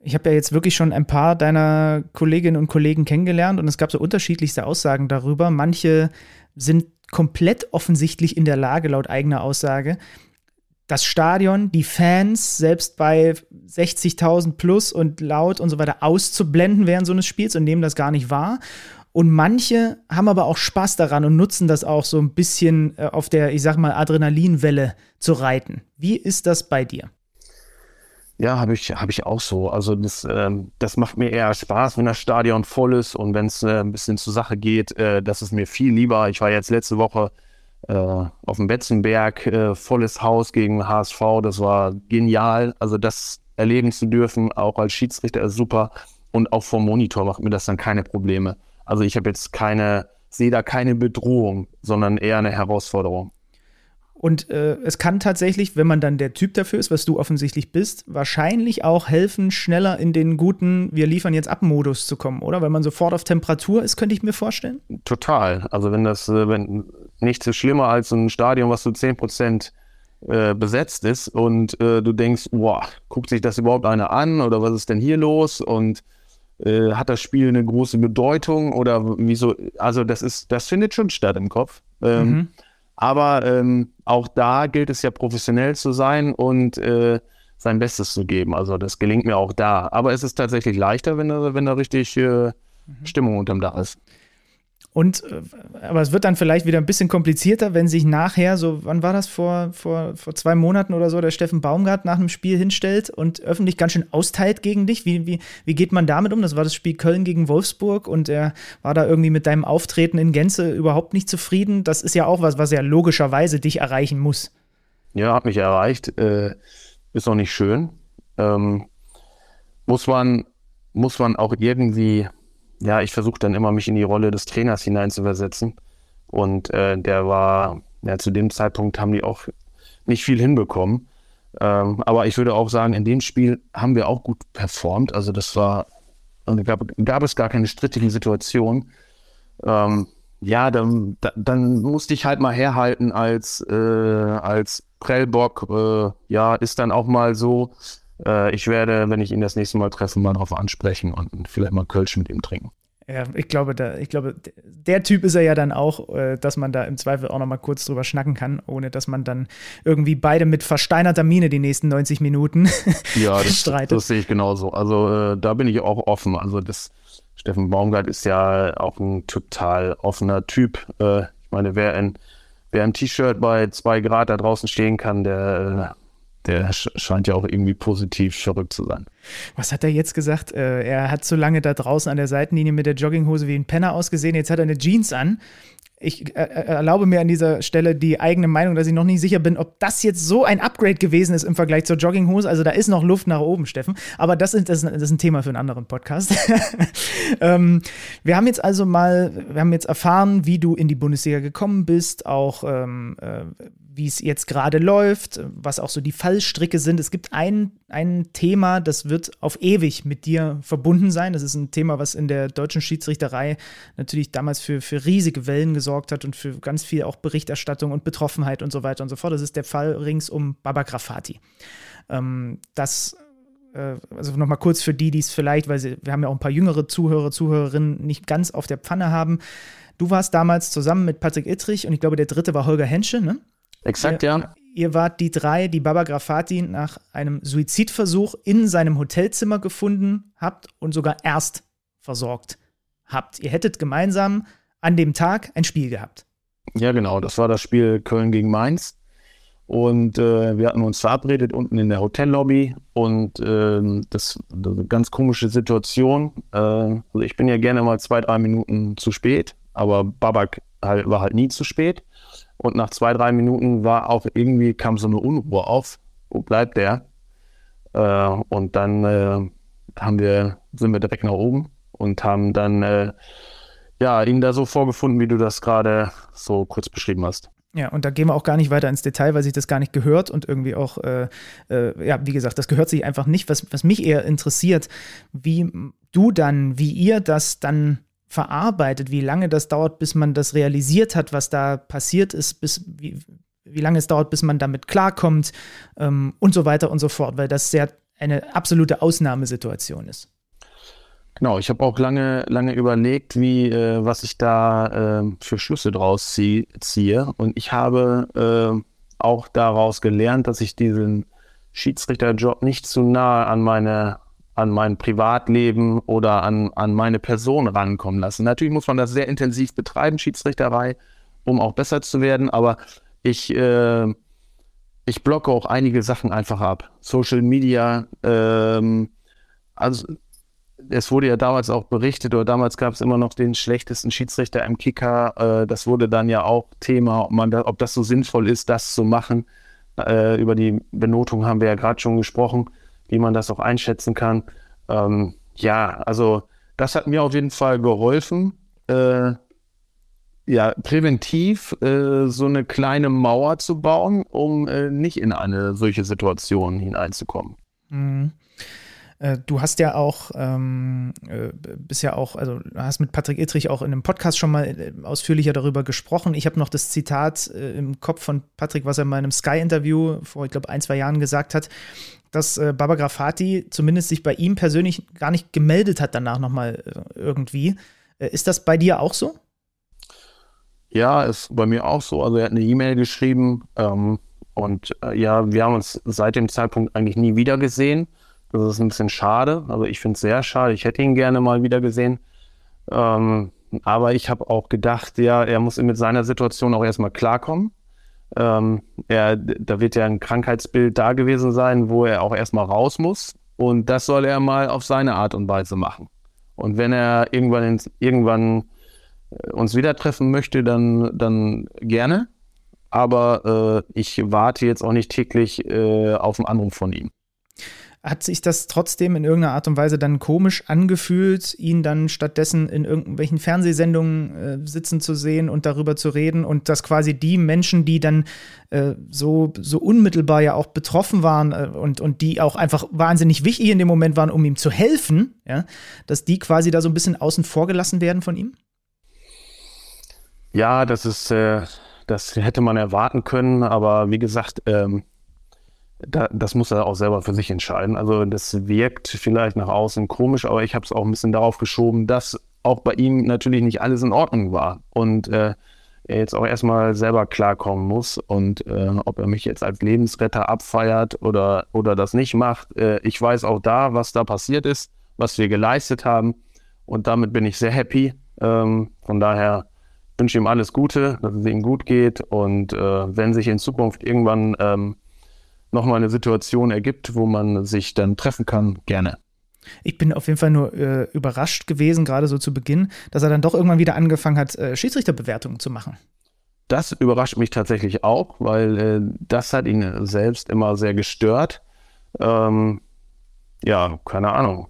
Ich habe ja jetzt wirklich schon ein paar deiner Kolleginnen und Kollegen kennengelernt und es gab so unterschiedlichste Aussagen darüber. Manche sind komplett offensichtlich in der Lage, laut eigener Aussage, das Stadion, die Fans, selbst bei 60.000 plus und laut und so weiter, auszublenden während so eines Spiels und nehmen das gar nicht wahr. Und manche haben aber auch Spaß daran und nutzen das auch so ein bisschen äh, auf der, ich sag mal, Adrenalinwelle zu reiten. Wie ist das bei dir? Ja, habe ich, hab ich auch so. Also das, ähm, das macht mir eher Spaß, wenn das Stadion voll ist und wenn es äh, ein bisschen zur Sache geht. Äh, das ist mir viel lieber. Ich war jetzt letzte Woche äh, auf dem Betzenberg, äh, volles Haus gegen HSV. Das war genial. Also das erleben zu dürfen, auch als Schiedsrichter ist super. Und auch vom Monitor macht mir das dann keine Probleme. Also ich habe jetzt keine, sehe da keine Bedrohung, sondern eher eine Herausforderung. Und äh, es kann tatsächlich, wenn man dann der Typ dafür ist, was du offensichtlich bist, wahrscheinlich auch helfen, schneller in den guten Wir liefern jetzt ab Modus zu kommen, oder? Wenn man sofort auf Temperatur ist, könnte ich mir vorstellen. Total. Also wenn das, äh, wenn nichts so schlimmer als ein Stadion, was so 10 Prozent äh, besetzt ist und äh, du denkst, wow, guckt sich das überhaupt einer an oder was ist denn hier los? Und äh, hat das Spiel eine große Bedeutung oder wieso? Also das ist, das findet schon statt im Kopf. Ähm, mhm. Aber ähm, auch da gilt es ja professionell zu sein und äh, sein Bestes zu geben. Also das gelingt mir auch da. Aber es ist tatsächlich leichter, wenn da, wenn da richtig äh, mhm. Stimmung unterm Dach ist. Und, äh, aber es wird dann vielleicht wieder ein bisschen komplizierter, wenn sich nachher, so, wann war das, vor, vor, vor zwei Monaten oder so, der Steffen Baumgart nach einem Spiel hinstellt und öffentlich ganz schön austeilt gegen dich. Wie, wie, wie geht man damit um? Das war das Spiel Köln gegen Wolfsburg und er war da irgendwie mit deinem Auftreten in Gänze überhaupt nicht zufrieden. Das ist ja auch was, was ja logischerweise dich erreichen muss. Ja, hat mich erreicht. Äh, ist auch nicht schön. Ähm, muss man, muss man auch irgendwie ja, ich versuche dann immer, mich in die Rolle des Trainers hineinzuversetzen. Und äh, der war, ja, zu dem Zeitpunkt haben die auch nicht viel hinbekommen. Ähm, aber ich würde auch sagen, in dem Spiel haben wir auch gut performt. Also das war, also gab, gab es gar keine strittige Situation. Ähm, ja, dann, dann musste ich halt mal herhalten als, äh, als Prellbock. Äh, ja, ist dann auch mal so, äh, ich werde, wenn ich ihn das nächste Mal treffe, mal darauf ansprechen und vielleicht mal Kölsch mit ihm trinken. Ja, ich glaube, da, ich glaube, der Typ ist er ja dann auch, äh, dass man da im Zweifel auch noch mal kurz drüber schnacken kann, ohne dass man dann irgendwie beide mit versteinerter Miene die nächsten 90 Minuten (laughs) ja, das, streitet. das sehe ich genauso. Also äh, da bin ich auch offen. Also das Steffen Baumgart ist ja auch ein total offener Typ. Äh, ich meine, wer ein, wer ein T-Shirt bei zwei Grad da draußen stehen kann, der äh, der scheint ja auch irgendwie positiv verrückt zu sein. Was hat er jetzt gesagt? Äh, er hat so lange da draußen an der Seitenlinie mit der Jogginghose wie ein Penner ausgesehen. Jetzt hat er eine Jeans an ich äh, äh, erlaube mir an dieser Stelle die eigene Meinung, dass ich noch nicht sicher bin, ob das jetzt so ein Upgrade gewesen ist im Vergleich zur Jogginghose. Also da ist noch Luft nach oben, Steffen. Aber das ist, das ist ein Thema für einen anderen Podcast. (laughs) ähm, wir haben jetzt also mal, wir haben jetzt erfahren, wie du in die Bundesliga gekommen bist, auch ähm, äh, wie es jetzt gerade läuft, was auch so die Fallstricke sind. Es gibt ein, ein Thema, das wird auf ewig mit dir verbunden sein. Das ist ein Thema, was in der deutschen Schiedsrichterei natürlich damals für, für riesige Wellen gesorgt hat und für ganz viel auch Berichterstattung und Betroffenheit und so weiter und so fort. Das ist der Fall rings um Baba Grafati. Ähm, das äh, also nochmal kurz für die, die es vielleicht, weil sie, wir haben ja auch ein paar jüngere Zuhörer, Zuhörerinnen nicht ganz auf der Pfanne haben. Du warst damals zusammen mit Patrick Ittrich und ich glaube, der dritte war Holger Hensche, ne? Exakt, ihr, ja. Ihr wart die drei, die Baba Grafati nach einem Suizidversuch in seinem Hotelzimmer gefunden habt und sogar erst versorgt habt. Ihr hättet gemeinsam an dem Tag ein Spiel gehabt. Ja, genau. Das war das Spiel Köln gegen Mainz. Und äh, wir hatten uns verabredet unten in der Hotellobby und äh, das, das eine ganz komische Situation. Äh, also ich bin ja gerne mal zwei, drei Minuten zu spät, aber Babak halt, war halt nie zu spät. Und nach zwei, drei Minuten war auch irgendwie, kam so eine Unruhe auf. Wo bleibt der? Äh, und dann äh, haben wir, sind wir direkt nach oben und haben dann äh, ja, ihn da so vorgefunden, wie du das gerade so kurz beschrieben hast. Ja, und da gehen wir auch gar nicht weiter ins Detail, weil sich das gar nicht gehört und irgendwie auch, äh, äh, ja, wie gesagt, das gehört sich einfach nicht. Was, was mich eher interessiert, wie du dann, wie ihr das dann verarbeitet, wie lange das dauert, bis man das realisiert hat, was da passiert ist, bis wie, wie lange es dauert, bis man damit klarkommt ähm, und so weiter und so fort, weil das sehr eine absolute Ausnahmesituation ist. Genau, ich habe auch lange, lange überlegt, wie, äh, was ich da äh, für Schlüsse draus zieh, ziehe. Und ich habe äh, auch daraus gelernt, dass ich diesen Schiedsrichterjob nicht zu nah an meine an mein Privatleben oder an, an meine Person rankommen lassen. Natürlich muss man das sehr intensiv betreiben, Schiedsrichterei, um auch besser zu werden, aber ich, äh, ich blocke auch einige Sachen einfach ab. Social Media, ähm, also es wurde ja damals auch berichtet, oder damals gab es immer noch den schlechtesten Schiedsrichter im Kicker. Äh, das wurde dann ja auch Thema, ob, man da, ob das so sinnvoll ist, das zu machen. Äh, über die Benotung haben wir ja gerade schon gesprochen wie man das auch einschätzen kann. Ähm, ja, also das hat mir auf jeden Fall geholfen, äh, ja, präventiv äh, so eine kleine Mauer zu bauen, um äh, nicht in eine solche Situation hineinzukommen. Mhm. Äh, du hast ja auch, ähm, äh, bist ja auch, also hast mit Patrick Ittrich auch in einem Podcast schon mal äh, ausführlicher darüber gesprochen. Ich habe noch das Zitat äh, im Kopf von Patrick, was er in meinem Sky-Interview vor, ich glaube, ein, zwei Jahren gesagt hat dass äh, Baba Grafati zumindest sich bei ihm persönlich gar nicht gemeldet hat danach nochmal äh, irgendwie. Äh, ist das bei dir auch so? Ja, ist bei mir auch so. Also er hat eine E-Mail geschrieben ähm, und äh, ja, wir haben uns seit dem Zeitpunkt eigentlich nie wieder gesehen. Das ist ein bisschen schade. Also ich finde es sehr schade. Ich hätte ihn gerne mal wieder gesehen. Ähm, aber ich habe auch gedacht, ja, er muss mit seiner Situation auch erstmal klarkommen. Ähm, er, da wird ja ein Krankheitsbild da gewesen sein, wo er auch erstmal raus muss. Und das soll er mal auf seine Art und Weise machen. Und wenn er irgendwann, ins, irgendwann äh, uns wieder treffen möchte, dann, dann gerne. Aber äh, ich warte jetzt auch nicht täglich äh, auf einen Anruf von ihm hat sich das trotzdem in irgendeiner Art und Weise dann komisch angefühlt, ihn dann stattdessen in irgendwelchen Fernsehsendungen äh, sitzen zu sehen und darüber zu reden und dass quasi die Menschen, die dann äh, so, so unmittelbar ja auch betroffen waren äh, und, und die auch einfach wahnsinnig wichtig in dem Moment waren, um ihm zu helfen, ja, dass die quasi da so ein bisschen außen vor gelassen werden von ihm? Ja, das ist, äh, das hätte man erwarten können, aber wie gesagt, ähm da, das muss er auch selber für sich entscheiden. Also das wirkt vielleicht nach außen komisch, aber ich habe es auch ein bisschen darauf geschoben, dass auch bei ihm natürlich nicht alles in Ordnung war. Und äh, er jetzt auch erstmal selber klarkommen muss und äh, ob er mich jetzt als Lebensretter abfeiert oder, oder das nicht macht. Äh, ich weiß auch da, was da passiert ist, was wir geleistet haben und damit bin ich sehr happy. Ähm, von daher wünsche ich ihm alles Gute, dass es ihm gut geht und äh, wenn sich in Zukunft irgendwann ähm, nochmal eine Situation ergibt, wo man sich dann treffen kann, gerne. Ich bin auf jeden Fall nur äh, überrascht gewesen, gerade so zu Beginn, dass er dann doch irgendwann wieder angefangen hat, äh, Schiedsrichterbewertungen zu machen. Das überrascht mich tatsächlich auch, weil äh, das hat ihn selbst immer sehr gestört. Ähm, ja, keine Ahnung.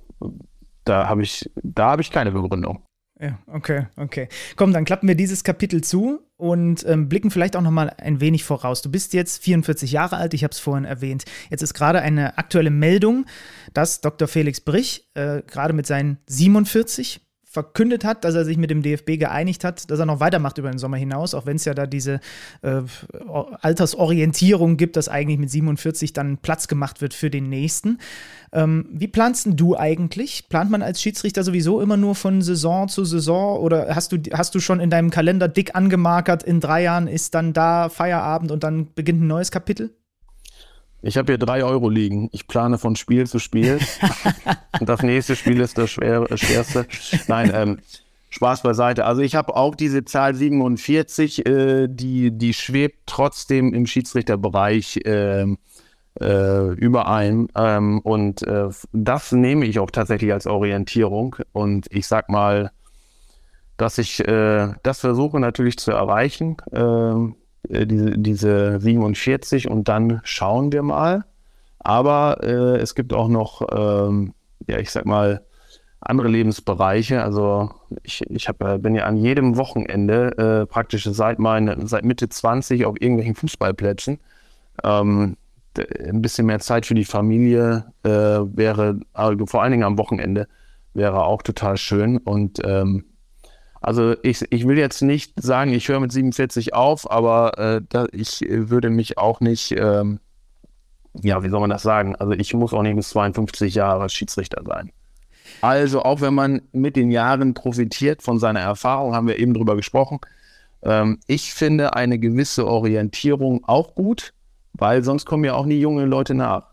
Da habe ich, da ich keine Begründung. Ja, okay, okay. Komm, dann klappen wir dieses Kapitel zu und ähm, blicken vielleicht auch noch mal ein wenig voraus. Du bist jetzt 44 Jahre alt, ich habe es vorhin erwähnt. Jetzt ist gerade eine aktuelle Meldung, dass Dr. Felix Brich äh, gerade mit seinen 47 verkündet hat, dass er sich mit dem DFB geeinigt hat, dass er noch weitermacht über den Sommer hinaus, auch wenn es ja da diese äh, Altersorientierung gibt, dass eigentlich mit 47 dann Platz gemacht wird für den nächsten. Ähm, wie planst du eigentlich? Plant man als Schiedsrichter sowieso immer nur von Saison zu Saison oder hast du, hast du schon in deinem Kalender dick angemarkert, in drei Jahren ist dann da Feierabend und dann beginnt ein neues Kapitel? Ich habe hier drei Euro liegen. Ich plane von Spiel zu Spiel. (laughs) Und das nächste Spiel ist das schwer, schwerste. Nein, ähm, Spaß beiseite. Also ich habe auch diese Zahl 47, äh, die, die schwebt trotzdem im Schiedsrichterbereich äh, äh, überein. Ähm, und äh, das nehme ich auch tatsächlich als Orientierung. Und ich sag mal, dass ich äh, das versuche natürlich zu erreichen. Äh, diese, diese 47 und dann schauen wir mal. Aber äh, es gibt auch noch, ähm, ja, ich sag mal, andere Lebensbereiche. Also ich, ich hab, äh, bin ja an jedem Wochenende äh, praktisch seit, meine, seit Mitte 20 auf irgendwelchen Fußballplätzen. Ähm, ein bisschen mehr Zeit für die Familie äh, wäre, also vor allen Dingen am Wochenende, wäre auch total schön. Und ähm, also ich, ich will jetzt nicht sagen, ich höre mit 47 auf, aber äh, da, ich würde mich auch nicht, ähm, ja, wie soll man das sagen? Also ich muss auch nicht bis 52 Jahre Schiedsrichter sein. Also auch wenn man mit den Jahren profitiert von seiner Erfahrung, haben wir eben drüber gesprochen. Ähm, ich finde eine gewisse Orientierung auch gut, weil sonst kommen ja auch nie junge Leute nach.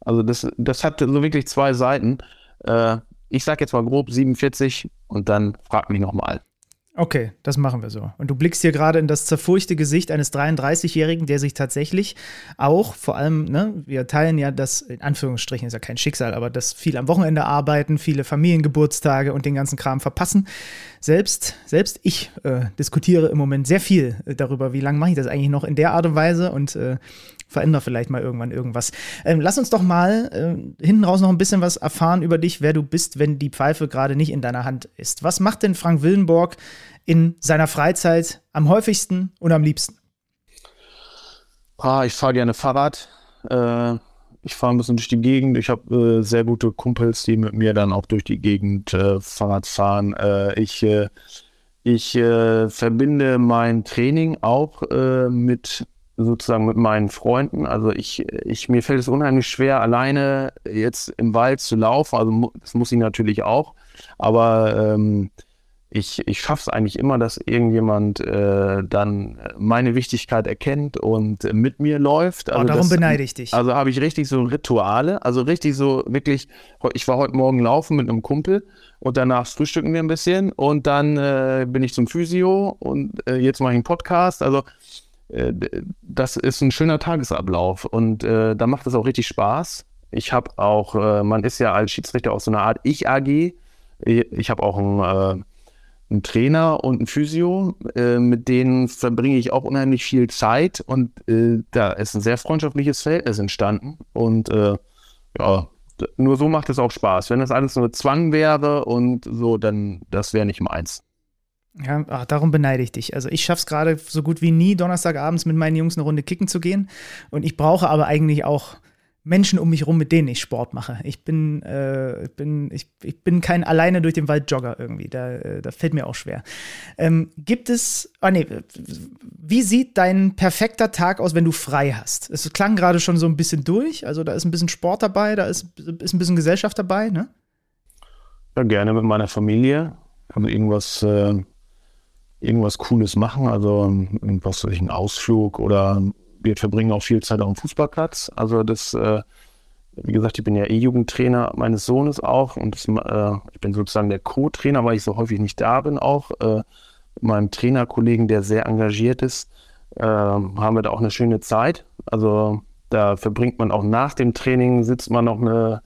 Also das, das hat so wirklich zwei Seiten. Äh, ich sage jetzt mal grob 47 und dann frag mich nochmal. Okay, das machen wir so. Und du blickst hier gerade in das zerfurchte Gesicht eines 33-Jährigen, der sich tatsächlich auch, vor allem, ne, wir teilen ja das, in Anführungsstrichen ist ja kein Schicksal, aber das viel am Wochenende arbeiten, viele Familiengeburtstage und den ganzen Kram verpassen. Selbst, selbst ich äh, diskutiere im Moment sehr viel darüber, wie lange mache ich das eigentlich noch in der Art und Weise und äh, verändere vielleicht mal irgendwann irgendwas. Ähm, lass uns doch mal äh, hinten raus noch ein bisschen was erfahren über dich, wer du bist, wenn die Pfeife gerade nicht in deiner Hand ist. Was macht denn Frank Willenborg in seiner Freizeit am häufigsten und am liebsten? Ah, ich fahre gerne Fahrrad. Äh, ich fahre ein bisschen durch die Gegend. Ich habe äh, sehr gute Kumpels, die mit mir dann auch durch die Gegend äh, Fahrrad fahren. Äh, ich äh, ich verbinde mein Training auch mit sozusagen mit meinen Freunden. Also ich, ich, mir fällt es unheimlich schwer, alleine jetzt im Wald zu laufen. Also das muss ich natürlich auch. Aber ähm, ich, ich schaffe es eigentlich immer, dass irgendjemand äh, dann meine Wichtigkeit erkennt und mit mir läuft. Oh, also oh, darum das, beneide ich dich. Also habe ich richtig so Rituale, also richtig so wirklich, ich war heute Morgen laufen mit einem Kumpel und danach frühstücken wir ein bisschen und dann äh, bin ich zum Physio und äh, jetzt mache ich einen Podcast. Also das ist ein schöner Tagesablauf und äh, da macht es auch richtig Spaß. Ich habe auch, äh, man ist ja als Schiedsrichter auch so eine Art Ich-AG. Ich habe auch einen, äh, einen, Trainer und einen Physio, äh, mit denen verbringe ich auch unheimlich viel Zeit und äh, da ist ein sehr freundschaftliches Verhältnis entstanden und ja, nur so macht es auch Spaß. Wenn das alles nur Zwang wäre und so, dann das wäre nicht meins. Ja, ach, darum beneide ich dich. Also ich schaffe es gerade so gut wie nie, Donnerstagabends mit meinen Jungs eine Runde kicken zu gehen. Und ich brauche aber eigentlich auch Menschen um mich rum, mit denen ich Sport mache. Ich bin, äh, bin, ich, ich bin kein alleine durch den Wald Jogger irgendwie. Da, äh, da fällt mir auch schwer. Ähm, gibt es, oh nee, wie sieht dein perfekter Tag aus, wenn du frei hast? Es klang gerade schon so ein bisschen durch. Also da ist ein bisschen Sport dabei, da ist, ist ein bisschen Gesellschaft dabei, ne? Ja, gerne mit meiner Familie also irgendwas, äh, irgendwas Cooles machen, also was weiß ich, einen Ausflug oder wir verbringen auch viel Zeit auf dem Fußballplatz. Also das, äh, wie gesagt, ich bin ja E-Jugendtrainer meines Sohnes auch und das, äh, ich bin sozusagen der Co-Trainer, weil ich so häufig nicht da bin auch. Äh, meinem Trainerkollegen, der sehr engagiert ist, äh, haben wir da auch eine schöne Zeit. Also da verbringt man auch nach dem Training, sitzt man noch eine,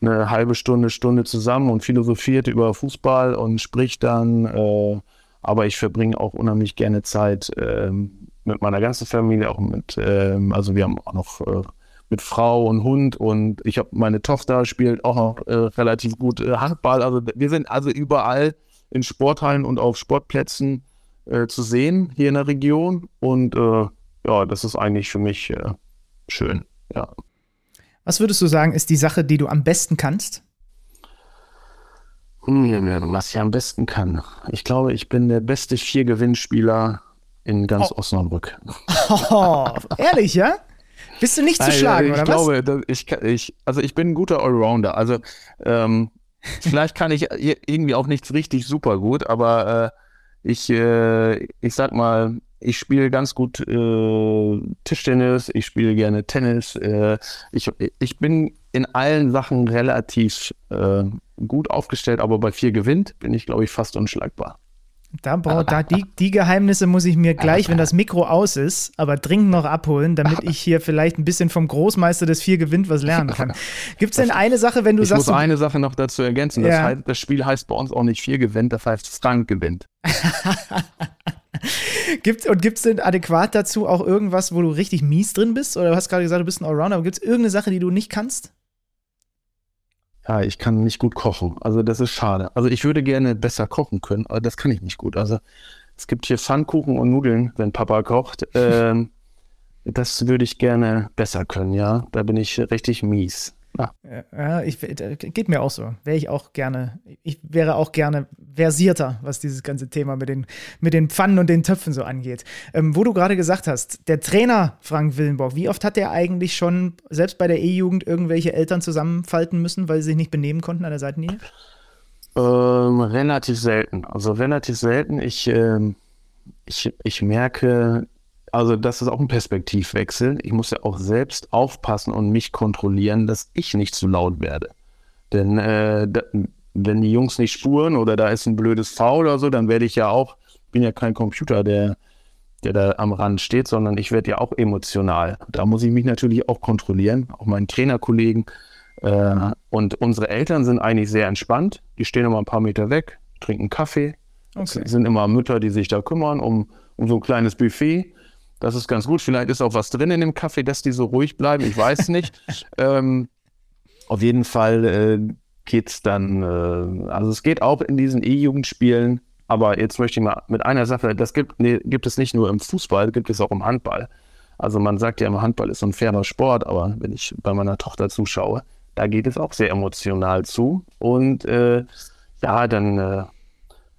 eine halbe Stunde, Stunde zusammen und philosophiert über Fußball und spricht dann. Aber ich verbringe auch unheimlich gerne Zeit äh, mit meiner ganzen Familie, auch mit, ähm, also wir haben auch noch äh, mit Frau und Hund und ich habe meine Tochter spielt auch noch äh, relativ gut äh, Handball. Also wir sind also überall in Sporthallen und auf Sportplätzen äh, zu sehen hier in der Region und äh, ja, das ist eigentlich für mich äh, schön. Ja. Was würdest du sagen, ist die Sache, die du am besten kannst? Hm, was ich am besten kann. Ich glaube, ich bin der beste Vier-Gewinnspieler in ganz oh. Osnabrück. Oh, ehrlich, ja? Bist du nicht zu schlagen, ich oder glaube, was? Ich glaube, ich, also ich bin ein guter Allrounder. Also ähm, (laughs) vielleicht kann ich irgendwie auch nichts richtig super gut, aber äh, ich, äh, ich sag mal, ich spiele ganz gut äh, Tischtennis, ich spiele gerne Tennis. Äh, ich, ich bin in allen Sachen relativ äh, gut aufgestellt, aber bei vier gewinnt bin ich, glaube ich, fast unschlagbar. Da, da die, die Geheimnisse muss ich mir gleich, wenn das Mikro aus ist, aber dringend noch abholen, damit ich hier vielleicht ein bisschen vom Großmeister des Vier gewinnt was lernen kann. Gibt es denn eine Sache, wenn du ich sagst. Ich muss eine Sache noch dazu ergänzen. Das, heißt, das Spiel heißt bei uns auch nicht Vier gewinnt, das heißt Frank gewinnt. (laughs) gibt, und gibt es denn adäquat dazu auch irgendwas, wo du richtig mies drin bist? Oder du hast gerade gesagt, du bist ein Allrounder, aber gibt es irgendeine Sache, die du nicht kannst? Ja, ich kann nicht gut kochen. Also das ist schade. Also ich würde gerne besser kochen können, aber das kann ich nicht gut. Also es gibt hier Pfannkuchen und Nudeln, wenn Papa kocht. (laughs) Ähm, das würde ich gerne besser können, ja. Da bin ich richtig mies. Ah. Ja, ich, geht mir auch so. Wäre ich auch gerne, ich wäre auch gerne versierter, was dieses ganze Thema mit den, mit den Pfannen und den Töpfen so angeht. Ähm, wo du gerade gesagt hast, der Trainer Frank Willenborg, wie oft hat der eigentlich schon, selbst bei der E-Jugend, irgendwelche Eltern zusammenfalten müssen, weil sie sich nicht benehmen konnten an der Seitenlinie? Ähm, relativ selten. Also relativ selten. Ich, ähm, ich, ich merke, also das ist auch ein Perspektivwechsel. Ich muss ja auch selbst aufpassen und mich kontrollieren, dass ich nicht zu laut werde. Denn äh, da, wenn die Jungs nicht spuren oder da ist ein blödes Foul oder so, dann werde ich ja auch, bin ja kein Computer, der, der da am Rand steht, sondern ich werde ja auch emotional. Da muss ich mich natürlich auch kontrollieren, auch meinen Trainerkollegen. Äh, und unsere Eltern sind eigentlich sehr entspannt. Die stehen immer ein paar Meter weg, trinken Kaffee. Okay. Es sind immer Mütter, die sich da kümmern um, um so ein kleines Buffet. Das ist ganz gut. Vielleicht ist auch was drin in dem Kaffee, dass die so ruhig bleiben. Ich weiß nicht. (laughs) ähm, auf jeden Fall äh, geht es dann, äh, also es geht auch in diesen E-Jugendspielen. Aber jetzt möchte ich mal mit einer Sache, das gibt, nee, gibt es nicht nur im Fußball, gibt es auch im Handball. Also man sagt ja immer, Handball ist so ein fairer Sport, aber wenn ich bei meiner Tochter zuschaue, da geht es auch sehr emotional zu. Und äh, ja, dann äh,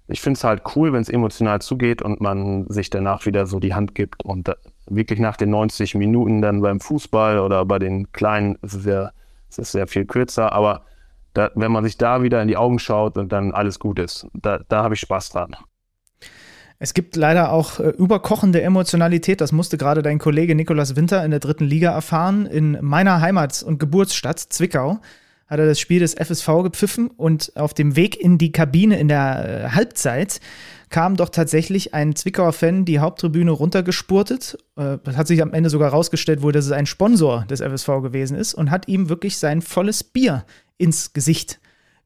ich finde es halt cool, wenn es emotional zugeht und man sich danach wieder so die Hand gibt und wirklich nach den 90 Minuten dann beim Fußball oder bei den Kleinen ist es ja, es ist sehr viel kürzer, aber da, wenn man sich da wieder in die Augen schaut und dann alles gut ist, da, da habe ich Spaß dran. Es gibt leider auch äh, überkochende Emotionalität. Das musste gerade dein Kollege Nikolas Winter in der dritten Liga erfahren. In meiner Heimat- und Geburtsstadt Zwickau hat er das Spiel des FSV gepfiffen und auf dem Weg in die Kabine in der äh, Halbzeit kam doch tatsächlich ein Zwickauer Fan die Haupttribüne runtergespurtet. Äh, das hat sich am Ende sogar rausgestellt, wo das ein Sponsor des FSV gewesen ist und hat ihm wirklich sein volles Bier ins Gesicht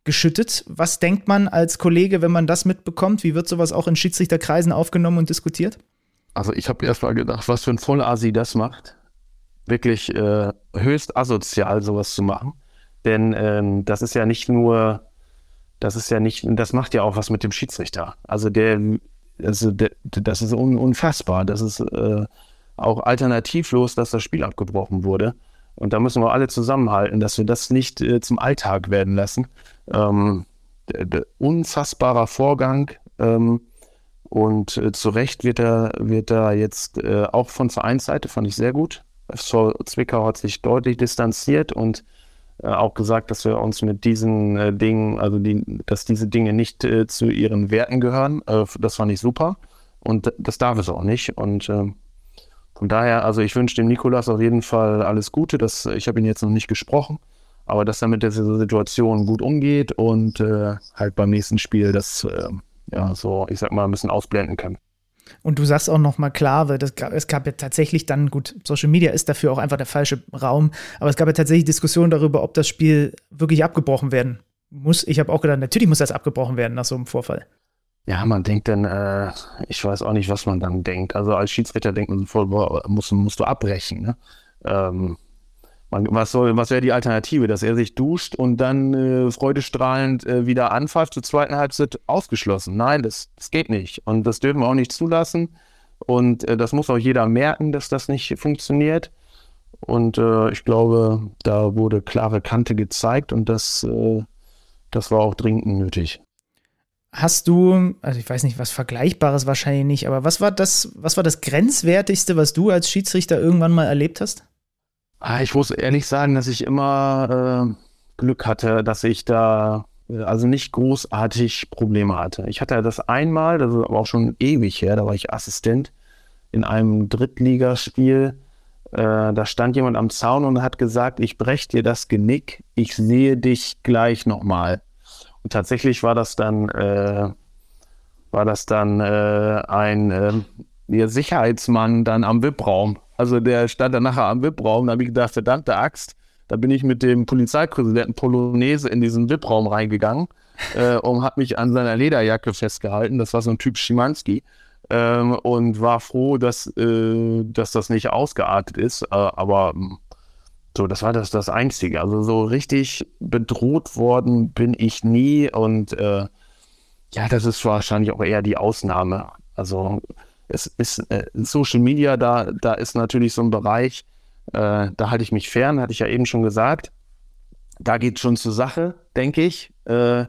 geschüttet. Was denkt man als Kollege, wenn man das mitbekommt? Wie wird sowas auch in Schiedsrichterkreisen aufgenommen und diskutiert? Also ich habe erst mal gedacht, was für ein Vollasi das macht. Wirklich äh, höchst asozial, sowas zu machen. Denn ähm, das ist ja nicht nur, das ist ja nicht, das macht ja auch was mit dem Schiedsrichter. Also der, also der, das ist un, unfassbar. Das ist äh, auch alternativlos, dass das Spiel abgebrochen wurde. Und da müssen wir alle zusammenhalten, dass wir das nicht äh, zum Alltag werden lassen. Ähm, der, der unfassbarer Vorgang. Ähm, und äh, zu Recht wird er, wird er jetzt äh, auch von Vereinsseite, fand ich sehr gut. FSV Zwickau hat sich deutlich distanziert und auch gesagt, dass wir uns mit diesen äh, Dingen, also die, dass diese Dinge nicht äh, zu ihren Werten gehören. Äh, das fand ich super. Und das darf es auch nicht. Und äh, von daher, also ich wünsche dem Nikolas auf jeden Fall alles Gute. Das, ich habe ihn jetzt noch nicht gesprochen, aber dass er mit dieser Situation gut umgeht und äh, halt beim nächsten Spiel das, ja, so, ich sag mal, ein bisschen ausblenden kann. Und du sagst auch nochmal klar, weil das, es gab ja tatsächlich dann, gut, Social Media ist dafür auch einfach der falsche Raum, aber es gab ja tatsächlich Diskussionen darüber, ob das Spiel wirklich abgebrochen werden muss. Ich habe auch gedacht, natürlich muss das abgebrochen werden nach so einem Vorfall. Ja, man denkt dann, äh, ich weiß auch nicht, was man dann denkt. Also als Schiedsrichter denkt man voll, boah, musst, musst du abbrechen. Ne? Ähm, man, was was wäre die Alternative, dass er sich duscht und dann äh, freudestrahlend äh, wieder anpfeift zur zweiten Halbzeit ausgeschlossen? Nein, das, das geht nicht und das dürfen wir auch nicht zulassen und äh, das muss auch jeder merken, dass das nicht funktioniert. Und äh, ich glaube, da wurde klare Kante gezeigt und das, äh, das war auch dringend nötig. Hast du, also ich weiß nicht, was Vergleichbares wahrscheinlich nicht, aber was war das, was war das Grenzwertigste, was du als Schiedsrichter irgendwann mal erlebt hast? Ah, ich muss ehrlich sagen, dass ich immer äh, Glück hatte, dass ich da äh, also nicht großartig Probleme hatte. Ich hatte das einmal, das ist aber auch schon ewig her, da war ich Assistent in einem Drittligaspiel. Äh, da stand jemand am Zaun und hat gesagt, ich brech dir das Genick, ich sehe dich gleich nochmal. Und tatsächlich war das dann, äh, war das dann äh, ein äh, Sicherheitsmann dann am VIP-Raum. Also der stand dann nachher am VIP-Raum, da habe ich gedacht, verdammte Axt, da bin ich mit dem Polizeipräsidenten Polonaise in diesen VIP-Raum reingegangen äh, und habe mich an seiner Lederjacke festgehalten. Das war so ein Typ Schimanski. Ähm, und war froh, dass, äh, dass das nicht ausgeartet ist. Äh, aber hm, so, das war das, das Einzige. Also so richtig bedroht worden bin ich nie. Und äh, ja, das ist wahrscheinlich auch eher die Ausnahme. Also es ist äh, Social Media, da, da ist natürlich so ein Bereich, äh, da halte ich mich fern, hatte ich ja eben schon gesagt. Da geht schon zur Sache, denke ich. Äh,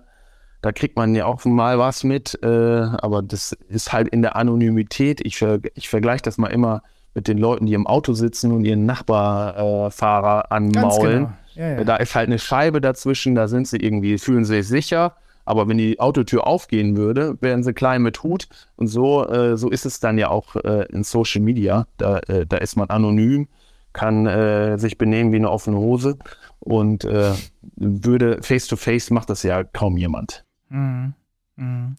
da kriegt man ja auch mal was mit, äh, aber das ist halt in der Anonymität. Ich, ich vergleiche das mal immer mit den Leuten, die im Auto sitzen und ihren Nachbarfahrer anmaulen. Genau. Ja, ja. Da ist halt eine Scheibe dazwischen, da sind sie irgendwie, fühlen sie sich sicher aber wenn die Autotür aufgehen würde, wären sie klein mit Hut. Und so, äh, so ist es dann ja auch äh, in Social Media. Da, äh, da ist man anonym, kann äh, sich benehmen wie eine offene Hose. Und äh, würde face-to-face -face macht das ja kaum jemand. Mhm. Mhm.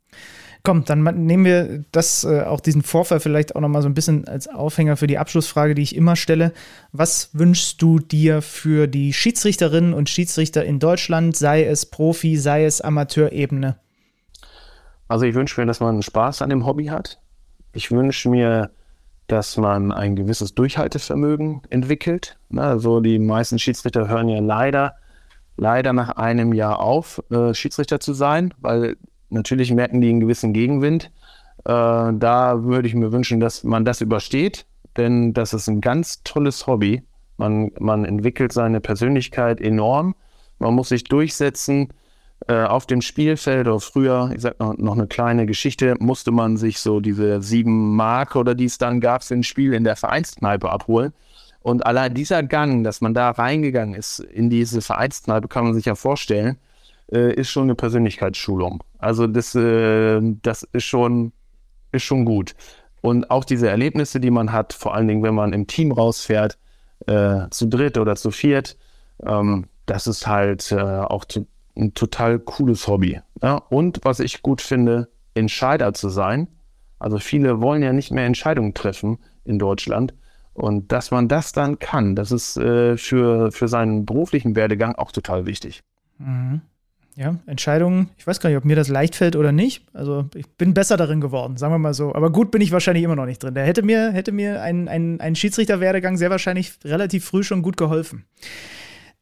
Komm, dann nehmen wir das, äh, auch diesen Vorfall vielleicht auch nochmal so ein bisschen als Aufhänger für die Abschlussfrage, die ich immer stelle. Was wünschst du dir für die Schiedsrichterinnen und Schiedsrichter in Deutschland, sei es Profi, sei es Amateurebene? Also ich wünsche mir, dass man Spaß an dem Hobby hat. Ich wünsche mir, dass man ein gewisses Durchhaltevermögen entwickelt. Also die meisten Schiedsrichter hören ja leider, leider nach einem Jahr auf, äh, Schiedsrichter zu sein, weil Natürlich merken die einen gewissen Gegenwind. Äh, da würde ich mir wünschen, dass man das übersteht, denn das ist ein ganz tolles Hobby. Man, man entwickelt seine Persönlichkeit enorm. Man muss sich durchsetzen äh, auf dem Spielfeld. Oder früher, ich sag noch, noch eine kleine Geschichte, musste man sich so diese sieben Mark oder die es dann gab für ein Spiel in der Vereinskneipe abholen. Und allein dieser Gang, dass man da reingegangen ist in diese Vereinskneipe, kann man sich ja vorstellen, äh, ist schon eine Persönlichkeitsschulung. Also das, äh, das ist schon, ist schon gut. Und auch diese Erlebnisse, die man hat, vor allen Dingen, wenn man im Team rausfährt, äh, zu dritt oder zu viert, ähm, das ist halt äh, auch to ein total cooles Hobby. Ja? Und was ich gut finde, Entscheider zu sein. Also viele wollen ja nicht mehr Entscheidungen treffen in Deutschland. Und dass man das dann kann, das ist äh, für, für seinen beruflichen Werdegang auch total wichtig. Mhm ja, Entscheidungen, ich weiß gar nicht, ob mir das leicht fällt oder nicht. Also ich bin besser darin geworden, sagen wir mal so. Aber gut bin ich wahrscheinlich immer noch nicht drin. Der hätte mir, hätte mir ein, ein, ein Schiedsrichterwerdegang sehr wahrscheinlich relativ früh schon gut geholfen.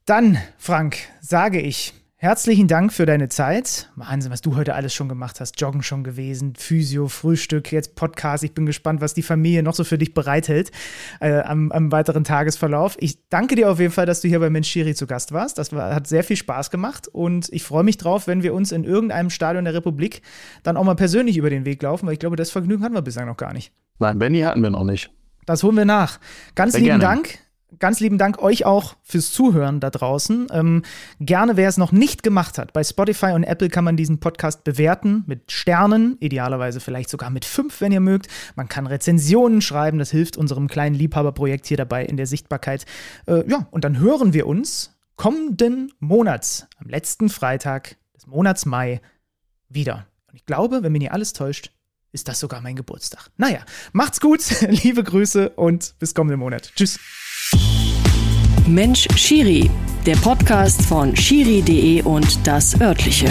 Dann, Frank, sage ich Herzlichen Dank für deine Zeit. Wahnsinn, was du heute alles schon gemacht hast. Joggen schon gewesen, Physio, Frühstück, jetzt Podcast. Ich bin gespannt, was die Familie noch so für dich bereithält äh, am, am, weiteren Tagesverlauf. Ich danke dir auf jeden Fall, dass du hier bei Mensch Schiri zu Gast warst. Das war, hat sehr viel Spaß gemacht und ich freue mich drauf, wenn wir uns in irgendeinem Stadion der Republik dann auch mal persönlich über den Weg laufen, weil ich glaube, das Vergnügen hatten wir bislang noch gar nicht. Nein, Benny hatten wir noch nicht. Das holen wir nach. Ganz sehr lieben gerne. Dank Ganz lieben Dank euch auch fürs Zuhören da draußen. Ähm, gerne, wer es noch nicht gemacht hat, bei Spotify und Apple kann man diesen Podcast bewerten mit Sternen, idealerweise vielleicht sogar mit fünf, wenn ihr mögt. Man kann Rezensionen schreiben, das hilft unserem kleinen Liebhaberprojekt hier dabei in der Sichtbarkeit. Äh, ja, und dann hören wir uns kommenden Monats, am letzten Freitag des Monats Mai, wieder. Und ich glaube, wenn mir nicht alles täuscht, ist das sogar mein Geburtstag. Naja, macht's gut, (laughs) liebe Grüße und bis kommenden Monat. Tschüss. Mensch Schiri, der Podcast von Schiri.de und das örtliche.